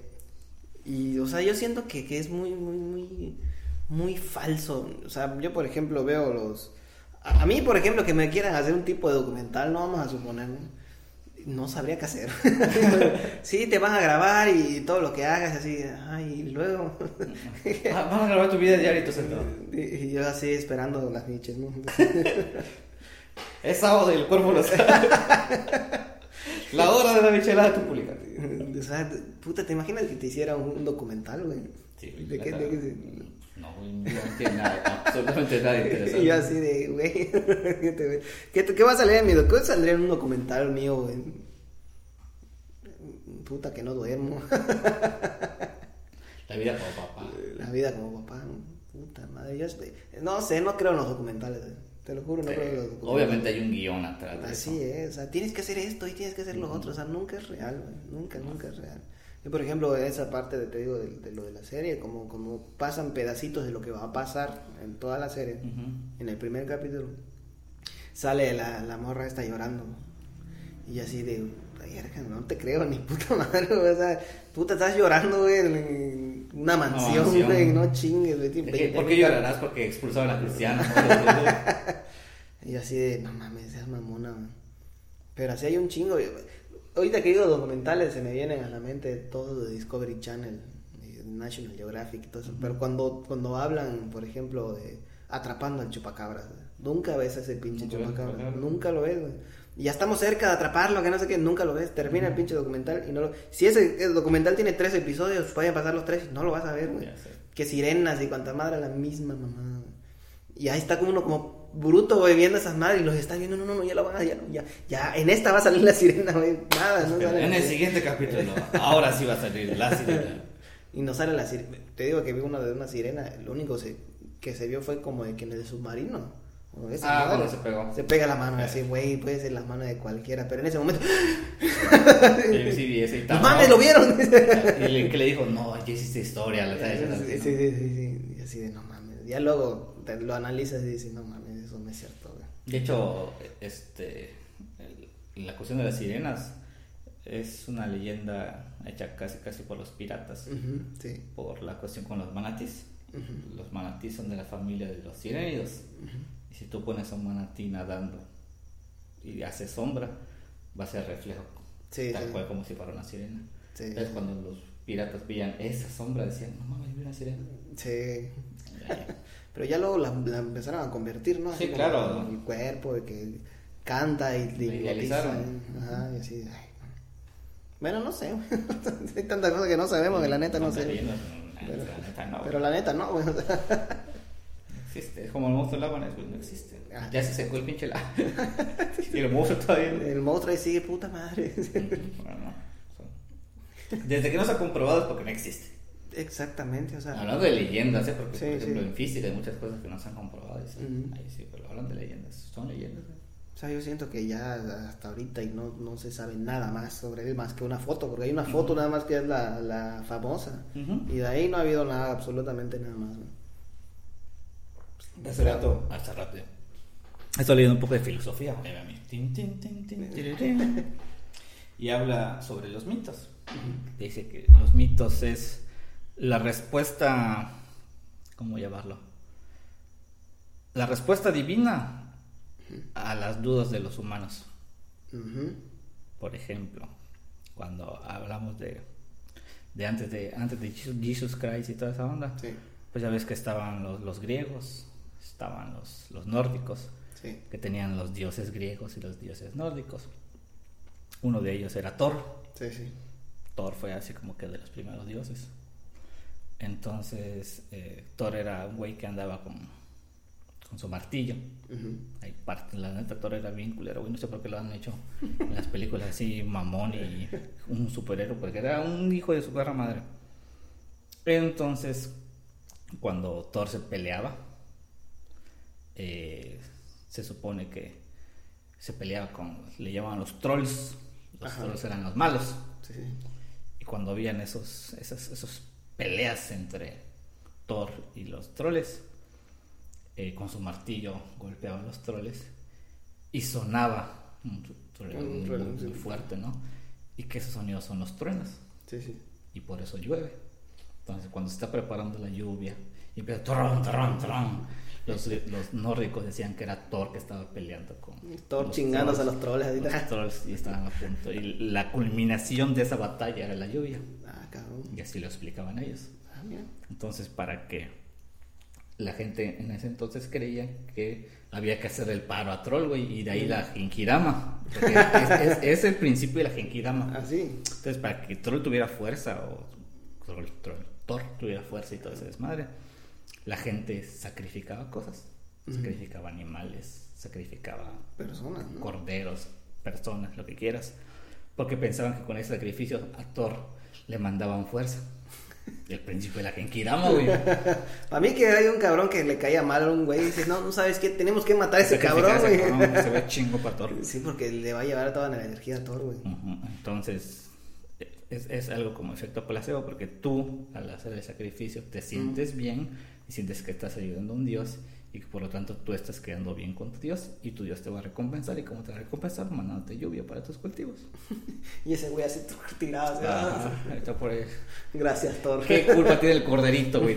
y o sea yo siento que, que es muy muy muy muy falso o sea yo por ejemplo veo los a, a mí por ejemplo que me quieran hacer un tipo de documental no vamos a suponer ¿no? sabría qué hacer sí te van a grabar y todo lo que hagas así ay y luego Ah, Vamos a grabar tu vida diaria y tú sentado. y, y yo así esperando las niches ¿no? Es sábado y el cuerpo lo sabe. La hora de la michelada tu publicas. O sea, puta, ¿te imaginas que te hiciera un documental, güey? Sí, ¿De qué, de No, no nada, absolutamente nada interesante. Y yo así de, güey, ¿qué, qué, te- qué va a salir en mi documental? Saldría en un documental mío, güey. Puta que no duermo. La vida como papá. La vida como papá, puta madre. Yo estoy- no sé, no creo en los documentales, te lo juro, no creo en los Eh, documentales. obviamente hay un guion atrás de Así eso. es, o sea, tienes que hacer esto y tienes que hacer lo otro, o sea, nunca es real, güey, nunca, nunca es real. Yo, por ejemplo, esa parte, de, te digo, de, de lo de la serie, como, como pasan pedacitos de lo que va a pasar en toda la serie, Ujú. en el primer capítulo, sale la, la morra esta llorando, y así de, "Verga, no te creo, ni puta madre, güey, o sea, puta, estás llorando, güey, en una mansión, mansión. güey, no chingues, güey. ¿De tiene qué- 20 ¿Por qué llorarás? Porque expulsaron a la cristiana. Y así de, no mames, seas mamona. man". Pero así hay un chingo. güey. Ahorita que digo documentales, se me vienen a la mente todo de Discovery Channel, de National Geographic y todo eso. Pero cuando, cuando hablan, por ejemplo, de atrapando al chupacabras, nunca ves a ese pinche ves, chupacabras. claro. Nunca lo ves, güey. Ya estamos cerca de atraparlo, que no sé qué, nunca lo ves. Termina el pinche documental y no lo. Si ese documental tiene tres episodios, pueden pasar los tres y no lo vas a ver, güey. Que sirenas y cuanta madre la misma mamá. Y ahí está como uno como bruto, güey, viendo esas madres y los está viendo, no, no, no, ya la van a, ya, ya, ya, en esta va a salir la sirena, güey, nada, no sale en el siguiente capítulo, ahora sí va a salir la sirena. Y no sale la sirena. Te digo que vi una de una sirena, lo único se- que se vio fue como de que en el submarino. esa Ah, madre, cuando se pegó. Se pega la mano así, güey, puede ser la mano de cualquiera, pero en ese momento, Sí, sí, vi ese y ¡no mames, lo vieron! Y le, que le dijo, no, ya hiciste historia. La Sí, sí, sí, sí, así de no mames. Ya luego lo analizas y dices, no mames, es cierto, güey. De hecho, este, el- la cuestión de las sirenas es una leyenda hecha casi casi por los piratas, sí. por la cuestión con los manatís. Ujú. Los manatís son de la familia de los sirénidos. Y si tú pones a un manatí nadando y hace sombra, va a ser reflejo, Sí, tal sí. cual como si fuera una sirena. Entonces cuando los piratas veían esa sombra decían, no mames, vi una sirena. Sí. Ya, ya. Pero ya luego la, la empezaron a convertir, ¿no? Sí, como claro. El cuerpo, de que canta y La hipnotiza, Ajá, y así. ay. Bueno, no sé. Hay tantas cosas que no sabemos que la neta no sé. Pero- la neta no. Pero la neta no, güey. existe. Es como el monstruo lago Ness, güey, no existe. Ah. Ya se secó el pinche lago. y el monstruo todavía. no. El monstruo ahí sigue puta madre. Bueno, no. Desde que no se ha comprobado es porque no existe. Exactamente, o sea. Hablando de leyendas, ¿eh? Porque, Sí, por ejemplo, sí. en física hay muchas cosas que no se han comprobado. dicen. Ujú. Ahí sí, pero hablan de leyendas. Son leyendas. ¿eh? O sea, yo siento que ya hasta ahorita y no, no se sabe nada más sobre él más que una foto, porque hay una foto nada más que es la, la famosa. Y de ahí no ha habido nada, absolutamente nada más. ¿no? Hace rato. Hace rato. Estoy leyendo un poco de filosofía. Tin, tin, tin. Y habla sobre los mitos. Dice que los mitos es la respuesta. ¿Cómo llamarlo? La respuesta divina a las dudas de los humanos. Por ejemplo, cuando hablamos de, de antes de antes de Jesus- Christ y toda esa onda, Sí, pues ya ves que estaban los, los griegos, estaban los, los nórdicos, sí. que tenían los dioses griegos y los dioses nórdicos. Uno de ellos era Thor. Sí. Thor fue así como que de los primeros dioses. Entonces, eh, Thor era un güey que andaba con, con su martillo. Ujú. Hay parte, la neta Thor era bien culero, güey. No sé por qué lo han hecho en las películas así, mamón y un superhéroe, porque era un hijo de su perra madre. Entonces, cuando Thor se peleaba, eh, se supone que se peleaba con, le llamaban los trolls. Los Ajá. trolls eran los malos. Sí. Y cuando habían esos, esas esos peleas entre Thor y los troles, eh, con su martillo golpeaba a los troles y sonaba un muy, fuerte, ¿no? Y que esos sonidos son los truenos Sí, sí. y por eso llueve. Entonces, cuando se está preparando la lluvia y empieza tron, tron, tron, los, los nórdicos decían que era Thor que estaba peleando con Thor chingándose a los troles ahorita. Los trolls y estaban a punto. Y la culminación de esa batalla era la lluvia. Ah, cabrón. Y así lo explicaban ellos. Ah, mira. Entonces, para que la gente en ese entonces creía que había que hacer el paro a Troll, güey, y de ahí la Genkidama. Es, es- es el principio de la Genkidama. Así. Entonces, para que Troll tuviera fuerza, o Troll, Troll, Thor tuviera fuerza y todo ese desmadre, la gente sacrificaba cosas. Sacrificaba animales, sacrificaba Personas, ¿no? corderos, personas, lo que quieras. Porque pensaban que con ese sacrificio a Thor le mandaban fuerza. El principio de la Genkidama, güey. Para mí que hay un cabrón que le caía mal a un güey y dice, no, no sabes qué, tenemos que matar a ese cabrón, a güey. se ve chingo para Thor. Sí, porque le va a llevar toda la energía a Thor, güey. Ujú, Entonces, es, es algo como efecto placebo, porque tú, al hacer el sacrificio, te sientes bien y sientes que estás ayudando a un Dios y que por lo tanto tú estás quedando bien con tu Dios y tu Dios te va a recompensar. ¿Y cómo te va a recompensar? Mandándote lluvia para tus cultivos. Y ese güey así tirado. así, Ah, está por ahí. Gracias, Thor. ¿Qué culpa tiene el corderito, güey?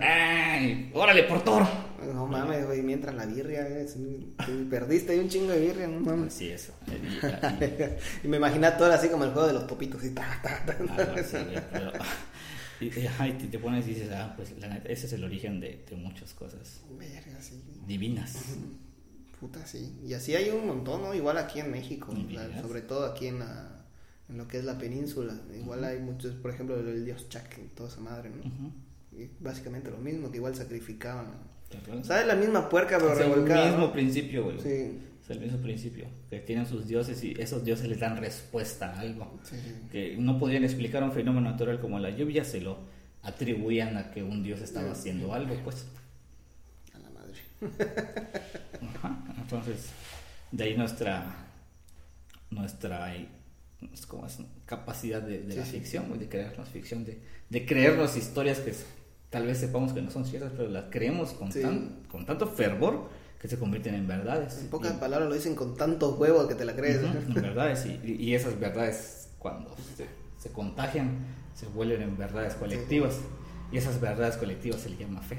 ¡Ay! ¡Órale, por Thor! No mames, güey, mientras la birria, sí, sí, perdiste ahí un chingo de birria, no mames. Sí, eso. Y- me imagina a Thor así como el juego de los popitos, y ta, güey, pero- y, ajá, y te, te pones y dices, ah, pues la neta, ese es el origen de, de muchas cosas Verga, sí. divinas. Puta, sí. Y así hay un montón, ¿no? Igual aquí en México, sobre todo aquí en, la, en lo que es la península. Igual hay muchos, por ejemplo, el dios Chak y toda esa madre, ¿no? Y básicamente lo mismo, que igual sacrificaban. Claro. O sea, es la misma puerca, pero es el mismo ¿no? principio, güey. Sí. Es el mismo principio. Que tienen sus dioses y esos dioses les dan respuesta a algo. Sí, sí. Que no podían explicar un fenómeno natural como la lluvia, se lo atribuían a que un dios estaba haciendo algo, pues. A la madre. Ajá. Entonces, de ahí nuestra nuestra eh, ¿cómo es? capacidad de, de Sí, la sí. ficción, güey, de crearnos ficción, de, de creernos historias que tal vez sepamos que no son ciertas, pero las creemos con, Sí. tan, con tanto fervor que se convierten en verdades. En pocas Y- palabras lo dicen con tantos huevos que te la crees. Ujú, en verdades y, y esas verdades cuando se, se contagian se vuelven en verdades colectivas y esas verdades colectivas se le llama fe.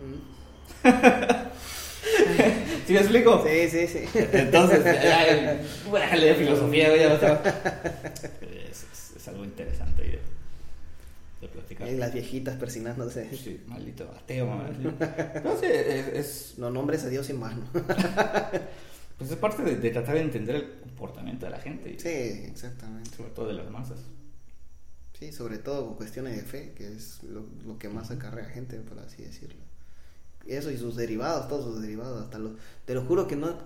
Mm. ¿Sí me explico? Sí, sí, sí. Entonces, ya, voy a dejarle de filosofía, ya no sé. Es, es- es algo interesante de, platicar. Y las viejitas persinándose. Sí, maldito ateo. No sé, es, es- No nombres a Dios en vano. pues es parte de, de tratar de entender el comportamiento de la gente Sí, exactamente. sobre todo de las masas. Sí, sobre todo con cuestiones de fe, que es lo, lo que más acarrea gente, por así decirlo. Eso y sus derivados, todos sus derivados, hasta los... Te lo juro que no,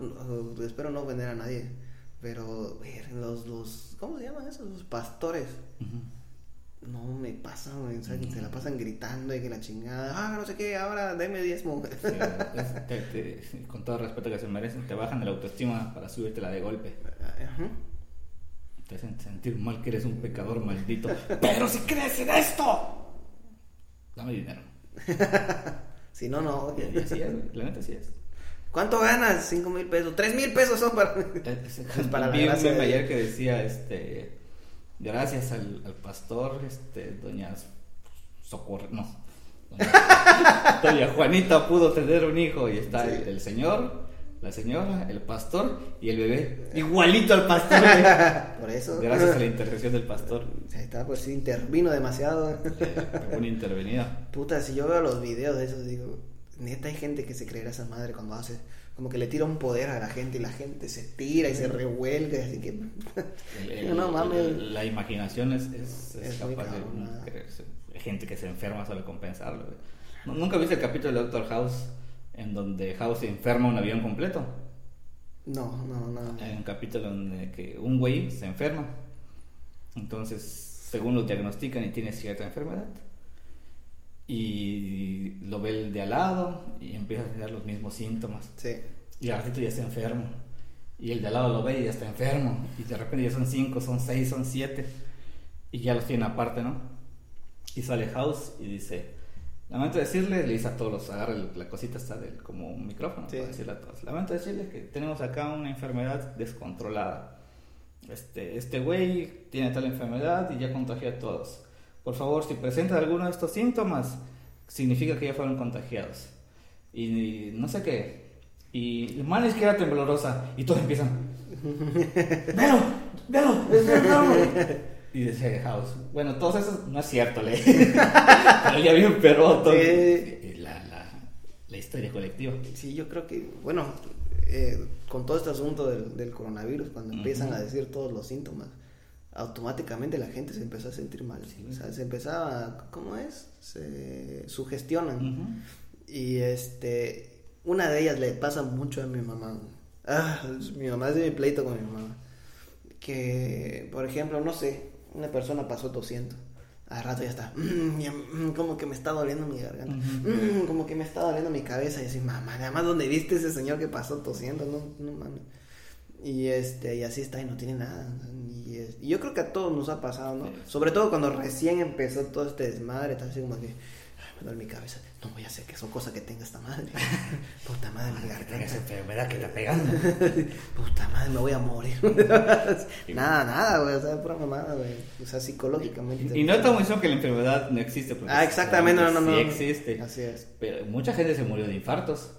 espero no ofender a nadie, pero los, los, ¿cómo se llaman esos? Los pastores. No me pasan, güey, o sea, que se la pasan gritando y que la chingada, ah, no sé qué, ahora deme diezmo. Sí, es- te- te- con todo el respeto que se merecen, te bajan la autoestima para subírtela de golpe. Ajá. Te hacen sentir mal que eres un pecador maldito. ¡Pero si crees en esto! Dame dinero. Si no, no. Y así es, güey, la neta así es. ¿Cuánto ganas? Cinco mil pesos. Tres mil pesos son para... Es para la Vi un gracia meme de- ayer que decía, este, gracias al, al pastor, este, doña Socorro, no, doña, doña Juanita pudo tener un hijo y está el, Sí. el señor, la señora, el pastor y el bebé, igualito al pastor, güey. Por eso. gracias a la intervención del pastor, Ahí está, pues sí, intervino demasiado. eh, una intervenida. Puta, si yo veo los videos de esos, digo, neta hay gente que se creerá esa madre cuando hace, como que le tira un poder a la gente y la gente se tira y se revuelve, así que... El- el- no mames. el- la imaginación es, es, es Es capaz de gente que se enferma solo con pensarlo. güey. ¿Nu- ¿Nunca viste el capítulo de Doctor House en donde House enferma un avión completo? No, no, no. Hay un capítulo donde que un güey se enferma. Entonces, según lo diagnostican y tiene cierta enfermedad. Y lo ve el de al lado y empieza a tener los mismos síntomas. Sí. Y al ratito ya está enfermo. Y el de al lado lo ve y ya está enfermo. Y de repente ya son cinco, son seis, son siete. Y ya los tiene aparte, ¿no? Y sale House y dice, lamento decirle, le dice a todos, los- agarra la cosita está del, como un micrófono Sí. para decirle a todos. Lamento decirle que tenemos acá una enfermedad descontrolada. Este, este güey tiene tal enfermedad y ya contagió a todos. Por favor, si presenta alguno de estos síntomas, significa que ya fueron contagiados. Y, no sé qué. Y mano izquierda temblorosa. Y todos empiezan. ¡Velo! ¡Velo! ¡Es verdad, güey". Y dice House, bueno, todos esos no es cierto, le. Pero ya bien perro todo. Sí. Y La, la, la historia colectiva. Sí, yo creo que, bueno, eh, con todo este asunto del, del coronavirus, cuando empiezan Ujú. a decir todos los síntomas, automáticamente la gente se empezó a sentir mal. Sí. O sea, se empezaba, ¿cómo es? Se sugestionan. Y este, una de ellas le pasa mucho a mi mamá. Ah, mi mamá es de mi pleito con mi mamá. Que, por ejemplo, no sé, una persona pasó tosiendo. Al rato ya está, "Mm, mm, como que me está doliendo mi garganta. "Mm, como que me está doliendo mi cabeza. Y así, mamá, nada más donde viste ese señor que pasó tosiendo, no, no mames. Y este, y así está y no tiene nada. Y, es- y yo creo que a todos nos ha pasado, ¿no? Sí. Sobre todo cuando recién empezó todo este desmadre, tal así como que, "Ay, me duele mi cabeza. No voy a hacer que son cosas que tenga esta madre. Puta madre, mi Esa garganta. enfermedad que está pegando. Puta madre, me voy a morir. nada, nada, güey. O sea, pura mamada, güey. O sea, psicológicamente. Y no estamos diciendo que la enfermedad no existe. porque Ah, exactamente, no, no, no. Sí existe. Así es. Pero mucha gente se murió de infartos.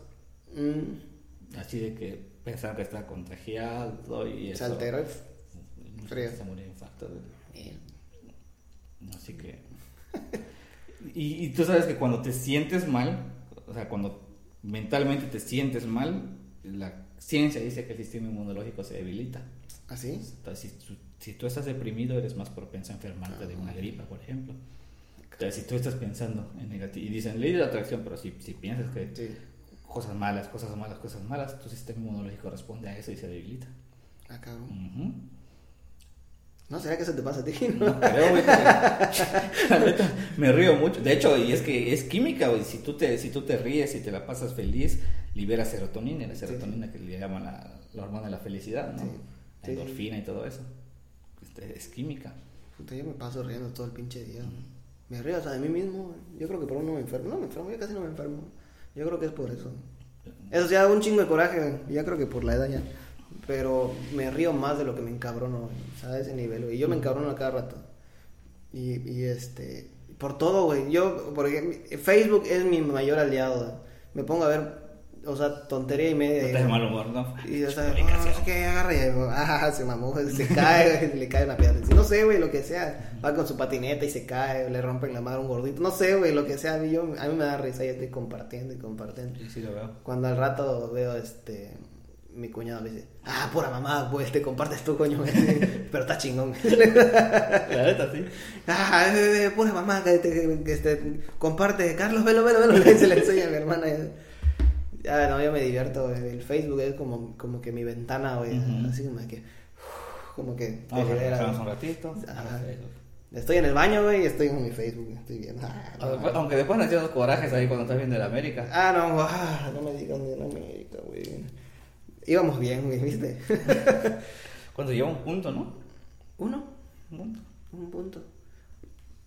Mm, Así de que pensaban que estaba contagiado y se eso. alteró. Mucha Frío. Se murió de. Mierda. Así que. Y, y tú sabes que cuando te sientes mal, o sea, cuando mentalmente te sientes mal, la ciencia dice que el sistema inmunológico se debilita. ¿Así? Entonces, si, tú- si tú estás deprimido, eres más propenso a enfermarte de una gripa, por ejemplo. Si tú estás pensando en negativo, y dicen ley de la atracción, pero si, si piensas que Sí. Cosas malas, cosas malas, cosas malas, tu sistema inmunológico responde a eso y se debilita. Ah, cabrón. Ujú. No, ¿será que eso te pasa a ti? No creo, güey. Me río mucho. De hecho, y es que es química, güey. Si tú te, si tú te ríes y te la pasas feliz, libera serotonina. La serotonina que le llaman la, la hormona de la felicidad, ¿no? Sí. La Sí. endorfina y todo eso. Este, Es química. Puta, yo me paso riendo todo el pinche día. güey. Me río hasta de mí mismo. Yo creo que por uno me enfermo. No me enfermo, yo casi no me enfermo. Yo creo que es por eso. Eso hago un chingo de coraje. Ya creo que por la edad ya. Pero me río más de lo que me encabrono. a ese nivel, güey. Y yo me encabrono a cada rato. Y, y este. Por todo, güey. Yo, porque Facebook es mi mayor aliado. Me pongo a ver, o sea, tontería y media. No estás de mal humor, ¿no? y o sea. "Ah, no sé qué, agarra y ah, se mamó, se cae, le cae una piedra. No sé, güey, lo que sea. Va con su patineta y se cae, le rompen la madre a un gordito. No sé, güey, lo que sea. A mí, yo, a mí me da risa y estoy compartiendo y compartiendo. Sí, sí lo veo. Cuando al rato veo, este, mi cuñado me dice, ah, pura mamá, pues te compartes tú, coño. Pero está chingón. La neta, sí. ah, eh, eh, pura mamá, que, te- que este, comparte. Carlos, velo, velo, velo. Se le enseña a mi hermana. Ya, no, yo me divierto. El Facebook es como, como que mi ventana, güey. Ujú. Así como que, como que te Vamos a relajarnos un ratito. Ajá. Estoy en el baño, güey, y estoy en mi Facebook, estoy viendo. Ah, no, Aunque después nos hacíamos corajes ahí cuando estás viendo el América. ah, no, ah, no me digas de la América, güey. Íbamos bien, güey, ¿viste? Cuando lleva un punto, ¿no? Uno, Un punto. un punto.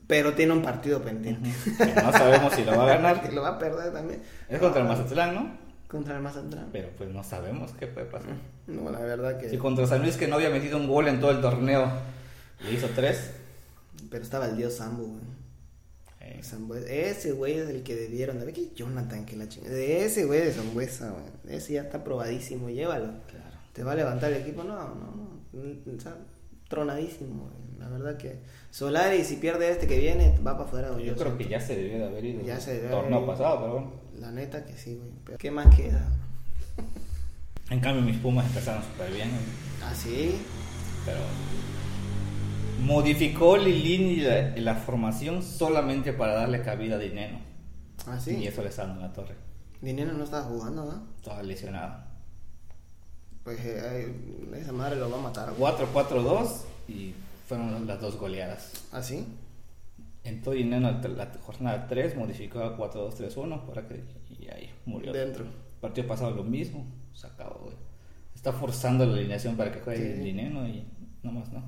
Pero tiene un partido pendiente. Que no sabemos si lo va a ganar. Que lo va a perder también. Es contra el Mazatlán, ¿no? Contra el Mazatlán. Pero pues no sabemos qué puede pasar. No, la verdad que. Si contra San Luis que no había metido un gol en todo el torneo, le hizo tres. Pero estaba el dios Sambo, güey. Eh. Ese güey es el que debieron de ver que Jonathan, que la chingada. De ese güey de Zambuesa, güey. Ese ya está probadísimo, llévalo. claro. ¿Te va a levantar el equipo? No, no, no. Mm, sea, tronadísimo, güey. La verdad que Solari, si pierde este que viene, va para afuera. Yo creo siento. que ya se debió de haber ido. Ya se debió haber torneo ido. pasado, pero bueno. La neta que sí, güey. Pero ¿Qué más queda? En cambio, mis Pumas empezaron súper bien. ¿Ah, sí? Pero modificó Lilini la, la formación solamente para darle cabida a Dineno. ¿Ah, sí? Y eso le está dando en la torre. Dinero no estaba jugando, ¿no? Estaba lesionado. Pues eh, esa madre lo va a matar. 4-4-2 y fueron las dos goleadas. ¿Ah, sí? Entró Dineno la, la jornada 3, modificó a 4-2-3-1 para que y ahí murió. Dentro. El partido pasado lo mismo, se acabó, güey. Está forzando la alineación para que juegue Sí. Dineno y no más, ¿no?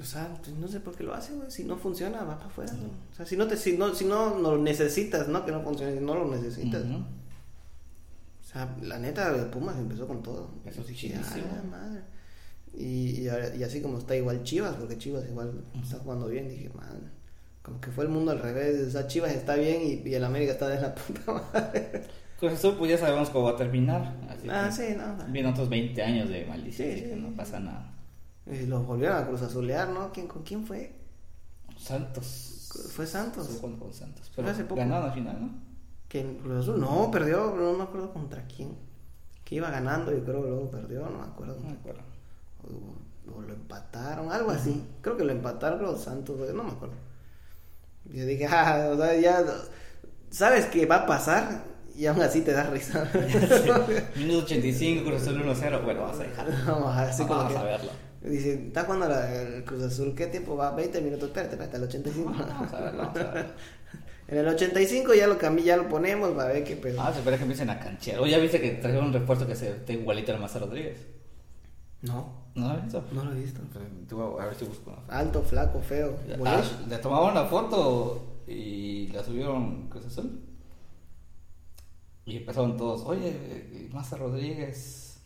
O sea, pues, no sé por qué lo hace, güey. Si no funciona, va para afuera. güey. O sea, si no, te, si, no, si no, no lo necesitas, ¿no? Que no funcione, si no lo necesitas. Ujú. O sea, la neta, de Pumas empezó con todo. Empezó Dije, chidísimo. "Ah, madre. Y, y, y así como está igual Chivas, porque Chivas igual está jugando bien, dije, man, como que fue el mundo al revés. O sea, Chivas está bien y, y el América está de la puta madre. Pues eso pues ya sabemos cómo va a terminar. Así ah, que sí, no. no. Vienen otros 20 años de maldición, Sí, así que sí. no pasa nada. Y los volvieron a Cruz Azulear, ¿no? ¿Quién, ¿Con quién fue? Santos. Fue Santos. Estuvo jugando con Santos. Fue Pero hace poco. ganaron al final, ¿no? Que en Cruz Azul no, perdió, pero no me acuerdo contra quién. Que iba ganando y creo que luego perdió, no me acuerdo. No me acuerdo. O, o lo empataron, algo así. Creo que lo empataron los Santos, no me acuerdo. Yo dije, ah, o sea, ya sabes que va a pasar y aún así te da risa. Minuto 85, Cruz Azul 1-0. Bueno, vas a dejarlo. Vamos, así como Vamos que- a verlo. Dice, está jugando la- el Cruz Azul, ¿qué tiempo va? 20 minutos, espérate, espérate, al 85. Vamos a verlo, vamos a verlo. En el 85 ya lo cambié, ya lo ponemos para ver qué pedo. Ah, se espera que empiecen a canchear. O ya viste que trajeron un refuerzo que se está igualito al Maza Rodríguez. No, ¿No lo has visto? no lo he visto. Voy a ver si busco. una foto. Alto, flaco, feo. Ah, le tomaron la foto y la subieron Cruz Azul. Y empezaron todos, oye, Maza Rodríguez,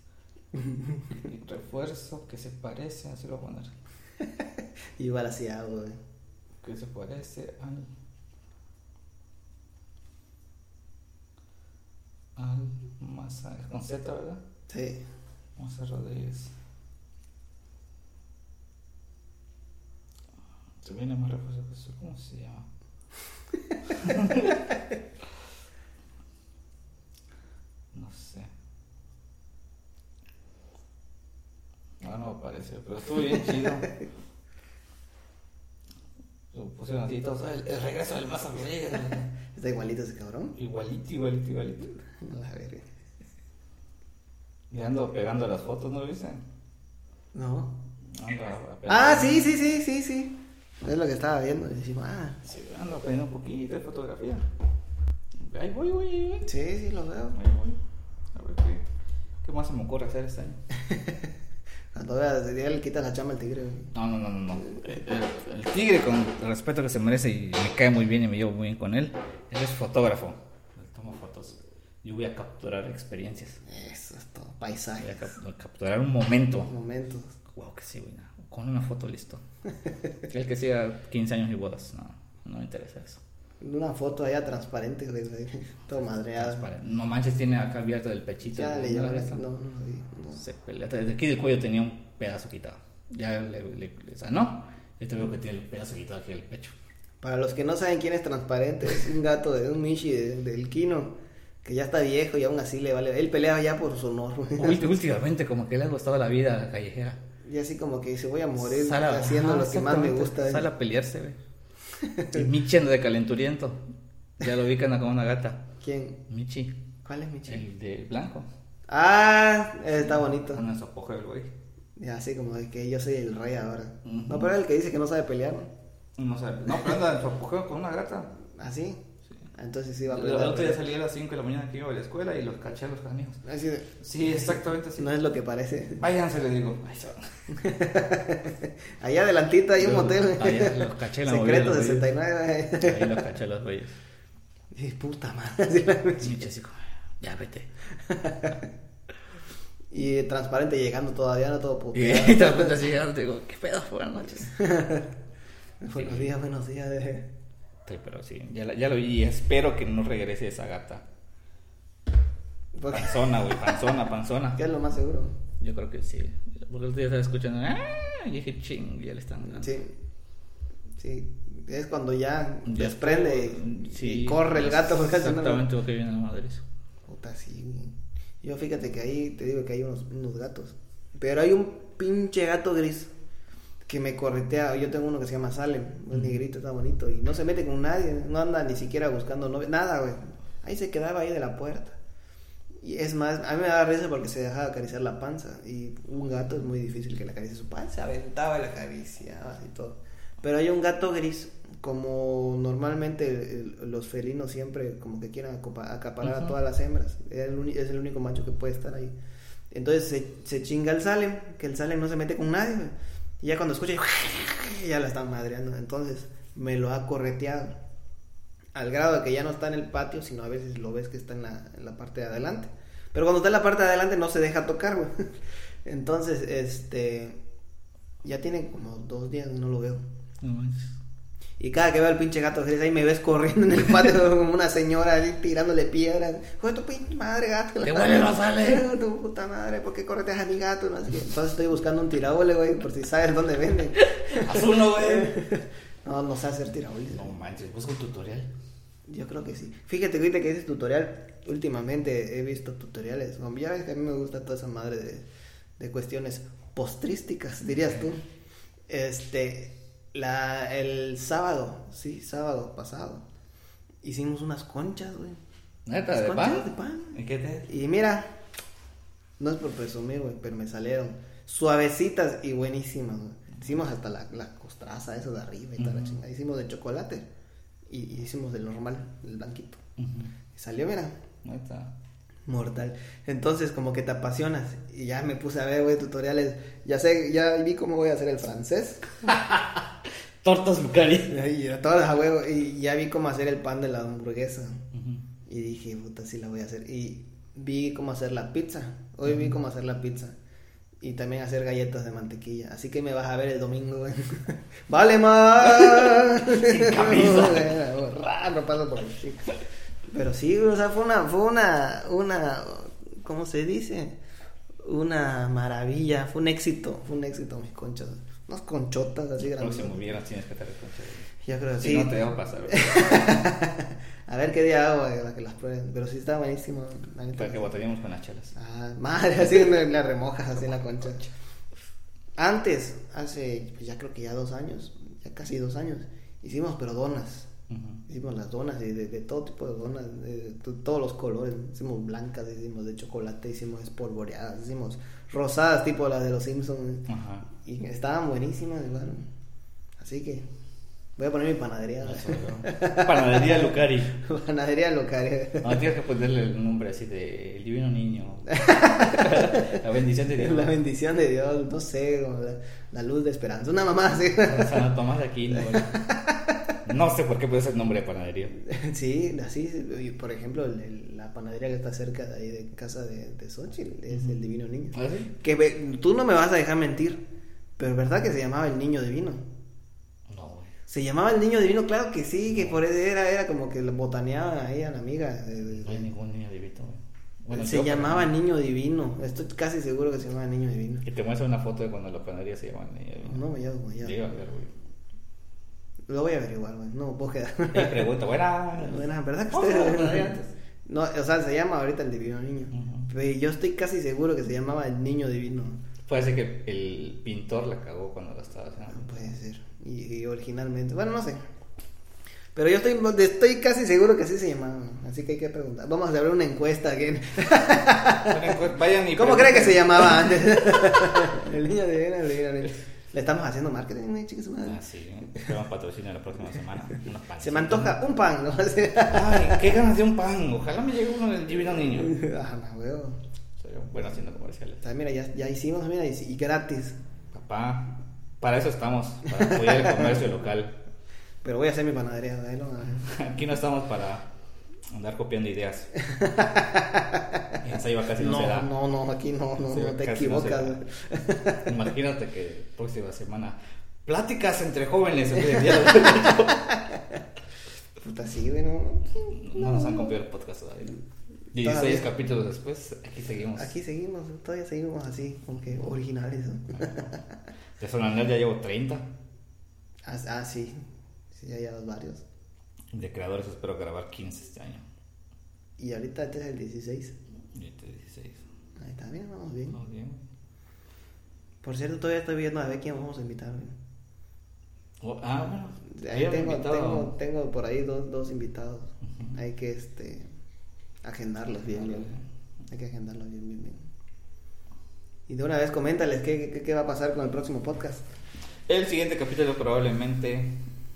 refuerzo que se parece, así lo voy a poner, Igual así hago, güey. que se parece al... Al Maza, con Z, ¿verdad? Sí. Maza Rodríguez. Se viene más refuerzo que eso, ¿cómo se llama? no sé. Ah, no aparece, pero estuvo bien chido. Lo pusieron así todos, el, el regreso del Maza Rodríguez. Está igualito ese cabrón. Igualito, igualito, igualito. A la verga. Y ando pegando las fotos, ¿no lo viste? No. Ando a- Ah, sí, sí, sí, sí, sí. Es lo que estaba viendo. Y decimos, ah, Sí, ando aprendiendo un poquito de fotografía. Ahí voy, voy, ahí voy. sí, sí, lo veo. Ahí voy. A ver qué, qué más se me ocurre hacer este año. Cuando veas, ya le quitas la chamba al tigre. güey. No, no, no, no. no. El, el tigre, con el respeto que se merece y me cae muy bien y me llevo muy bien con él, él es fotógrafo. Él toma fotos. Yo voy a capturar experiencias. Eso es todo. Voy a cap- capturar un momento. Momentos. Wow, que sí, güey. no. Con una foto listo. El que siga 15 años y bodas. No, no me interesa eso. Una foto allá transparente. Todo madreado. Transparente. No manches, tiene acá abierto el pechito. Ya le ¿No? No, no. Se pelea. Desde aquí del cuello tenía un pedazo quitado. Ya le, le, le sanó. Y te veo que tiene el pedazo quitado aquí del pecho. Para los que no saben quién es transparente, es un gato de un Michi de- del Kino. Que ya está viejo y aún así le vale. Él pelea ya por su honor. Últimamente, como que le ha gustado la vida callejera. Y así como que dice, voy a morir a- haciendo ajá, lo que más me gusta. Sale a pelearse, güey. Y Michi anda de calenturiento. Ya lo ubican como una gata. ¿Quién? Michi, ¿Cuál es Michi? el de blanco. Ah, está bonito. Con su apogeo, el güey. Así como de que yo soy el rey ahora. No, pero es el que dice que no sabe pelear, ¿no? No sé. No, pero anda en su apogeo con una gata. ¿Así? Sí. Ah, Entonces sí va a El aprender. otro día salí a las 5 de la mañana que iba a la escuela y los caché a los. Así de- Sí, exactamente así. No es lo que parece. Váyanse, le digo. Allá adelantito hay un Los- motel. allá los caché la Secreto los güeyes. 69. Ahí los caché a los güeyes. Y puta madre. así como, ya vete. Y transparente llegando todavía, no todo Y puteado. te das cuenta así, ya te digo, ¿qué pedo? Buenas noches. Buenos días, buenos días. de- Sí, pero sí, ya, la- ya lo vi y espero que no regrese esa gata. Porque- Panzona, güey, panzona, panzona. ¿Qué es lo más seguro? Yo creo que sí. Porque el otro día estaba escuchando, ¡ah! Y dije, ching, ya le están dando. Sí. Sí. Es cuando ya, Ya desprende y, sí, y corre el gato. porque Exactamente lo que viene a Madrid. Puta, sí, güey. Yo fíjate que ahí te digo que hay unos, unos gatos. Pero hay un pinche gato gris que me corretea. Yo tengo uno que se llama Salem, un negrito, está bonito. Y no se mete con nadie, no anda ni siquiera buscando novia, nada, güey. Ahí se quedaba ahí de la puerta. Y es más, a mí me daba risa porque se dejaba acariciar la panza. Y un gato es muy difícil que le acaricie su panza. Aventaba y la acariciaba y todo. Pero hay un gato gris, como normalmente el- los felinos siempre como que quieren acaparar a todas las hembras. Es el, uni- es el único macho que puede estar ahí. Entonces se, se chinga el Salem, que el Salem no se mete con nadie. güey. Y ya cuando escucha, ya la están madreando. Entonces me lo ha correteado. Al grado de que ya no está en el patio, sino a veces lo ves que está en la, parte de adelante. Pero cuando está en la parte de adelante no se deja tocar. Entonces, este... Ya tiene como dos días no lo veo. No. Y cada que veo al pinche gato gris ahí me ves corriendo en el patio como una señora ahí tirándole piedras. Joder, tu pinche madre gato. Te huele, no sale. tu puta madre, ¿por qué correteas a mi gato? No sé qué. Entonces estoy buscando un tirahuele, güey, por si sabes dónde venden. Haz uno, güey. No, no sé hacer tirahueles. No manches, busca un tutorial. Yo creo que sí. Fíjate, ahorita que dices tutorial, últimamente he visto tutoriales. Ya ves que a mí me gusta toda esa madre de, de cuestiones postrísticas, dirías tú. Este, la, el sábado, sí, sábado pasado, hicimos unas conchas, güey. ¿Neta? ¿De conchas pan? de pan. ¿Y qué te? Y mira, no es por presumir, güey, pero me salieron suavecitas y buenísimas, güey. Hicimos hasta la, la costraza, esa de arriba y toda la chingada. Hicimos de chocolate y, y hicimos del normal, el blanquito. Y salió, mira, Neta. mortal. Entonces, como que te apasionas. Y ya me puse a ver, güey, tutoriales. Ya sé, ya vi cómo voy a hacer el francés. Tortas Lucari. Y a todas las huevo. Y ya vi cómo hacer el pan de la hamburguesa. Y dije, puta, sí la voy a hacer. Y vi cómo hacer la pizza. Hoy vi cómo hacer la pizza. Y también hacer galletas de mantequilla. Así que me vas a ver el domingo, güey. ¡Vale más! Sin camisa. Raro, paso por el chico. Pero sí, o sea, fue una, fue una, una, ¿cómo se dice? Una maravilla, fue un éxito, fue un éxito mis conchas. Unas conchotas así grandes. próximo viernes tienes que estar concha. Yo creo que Si sí. no te dejo pasar. A ver qué día hago para que las prueben. Pero sí está buenísimo. Para que botaríamos con las chelas. Ah, madre, así la remojas así en la concha. Antes, hace pues ya creo que ya dos años, ya casi dos años, hicimos pero donas. Ujú. Hicimos las donas de, de, de todo tipo de donas, de, to- todos los colores. Hicimos blancas, hicimos de chocolate, hicimos espolvoreadas, hicimos rosadas tipo las de los Simpsons. Ajá. Y estaban buenísimas, igual. Así que voy a poner mi panadería. Eso, ¿no? Panadería Lucari. panadería local. No, tienes que ponerle el nombre así de El Divino Niño. La bendición de Dios. La bendición de Dios, no sé, la, la luz de esperanza. Una mamá así. San Tomás de Aquino. No sé por qué puede ser el nombre de panadería. Sí, así, por ejemplo, el- el- la panadería que está cerca de ahí de casa de, de Xochitl es el Divino Niño. ¿Ah, sí? Que ve- tú no me vas a dejar mentir, pero ¿verdad que se llamaba el Niño Divino? No, güey. Se llamaba el Niño Divino, claro que sí, que por eso era, era como que botaneaban ahí a la amiga. No hay ningún niño. Bueno, se llamaba Niño Divino, estoy casi seguro que se llamaba Niño Divino. Y te muestro una foto de cuando la panadería se llama Niño Divino. No me llamo. Llega a ver, güey. Lo voy a averiguar, güey, no me puedo quedar. Y pregunta, buena. Bueno, ¿verdad que. No, o sea, se llama ahorita el Divino Niño. Yo estoy casi seguro que se llamaba el Niño Divino. Puede ser que el pintor la cagó cuando la estaba haciendo. Puede ser. Y, y originalmente, bueno, no sé. Pero yo estoy, estoy casi seguro que así se llamaba. Así que hay que preguntar. Vamos a abrir una encuesta aquí. Vayan y ¿Cómo cree que se llamaba antes? el niño divino, el niño. Le estamos haciendo marketing, ¿no? chicas, madre. Ah, sí. Esperamos patrocinio la próxima semana. Unos panes. Se me antoja un pan, ¿no? Ay, qué ganas de un pan. Ojalá me llegue uno del divino niño. ah, no, huevo. Sería bueno haciendo comerciales. Mira, ya, ya hicimos, mira, y, gratis. Papá, para eso estamos, para apoyar el comercio local. Pero voy a hacer mi panadería. ¿no? Aquí no estamos para andar copiando ideas. Iba casi no, se No, da. no, no, aquí no, no, no te no equivocas. Imagínate que próxima semana pláticas entre jóvenes en vez de diálogo. Puta, sí, güey, no. No nos han copiado el podcast todavía. 16 Todavía. capítulos después, aquí seguimos. Aquí seguimos, todavía seguimos así, como que originales. De Sonaner ya llevo 30. Ah, ah, sí, sí, ya llevas varios. De creadores espero grabar 15 este año. Y ahorita este es el 16. Y este 16. Ahí está, bien, vamos bien. Vamos bien. Por cierto, todavía estoy viendo a ver quién vamos a invitar. Oh, ah, bueno. Ahí tengo, tengo, tengo por ahí dos, dos invitados. Hay que este agendarlos bien, bien. Hay que agendarlos bien, bien, bien. Y de una vez coméntales qué, qué, qué va a pasar con el próximo podcast. El siguiente capítulo probablemente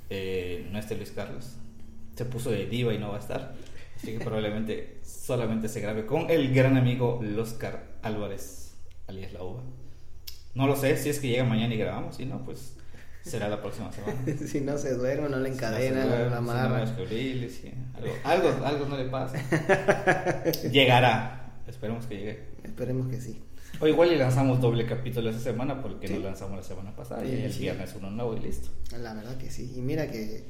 eh, no esté Luis Carlos. Se puso de diva y no va a estar. Así que probablemente solamente se grabe con el gran amigo Oscar Álvarez, alias La Uva. No lo sé, si es que llega mañana y grabamos, si no, pues será la próxima semana. si no se duerme, no le encadena, Si no no duerme, la si no amarra. si algo, algo, algo no le pasa. Llegará. Esperemos que llegue. Esperemos que sí. O igual y lanzamos doble capítulo esta semana porque Sí. no lanzamos la semana pasada Sí, y el sí. viernes uno nuevo y listo. La verdad que sí. Y mira que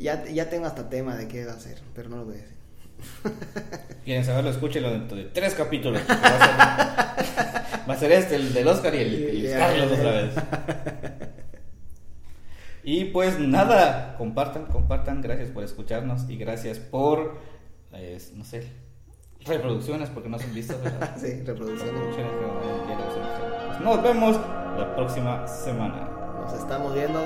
ya, ya tengo hasta tema de qué va a hacer, pero no lo voy a decir. Quieren saberlo, escúchenlo dentro de tres capítulos. Va a ser, va a ser este, el del Oscar y el, el Carlos otra vez. Y pues nada, compartan, compartan. Gracias por escucharnos y gracias por, eh, no sé, reproducciones, porque no son vistas, ¿verdad? sí, reproducciones. Reproducciones. Pues nos vemos la próxima semana. Nos estamos viendo.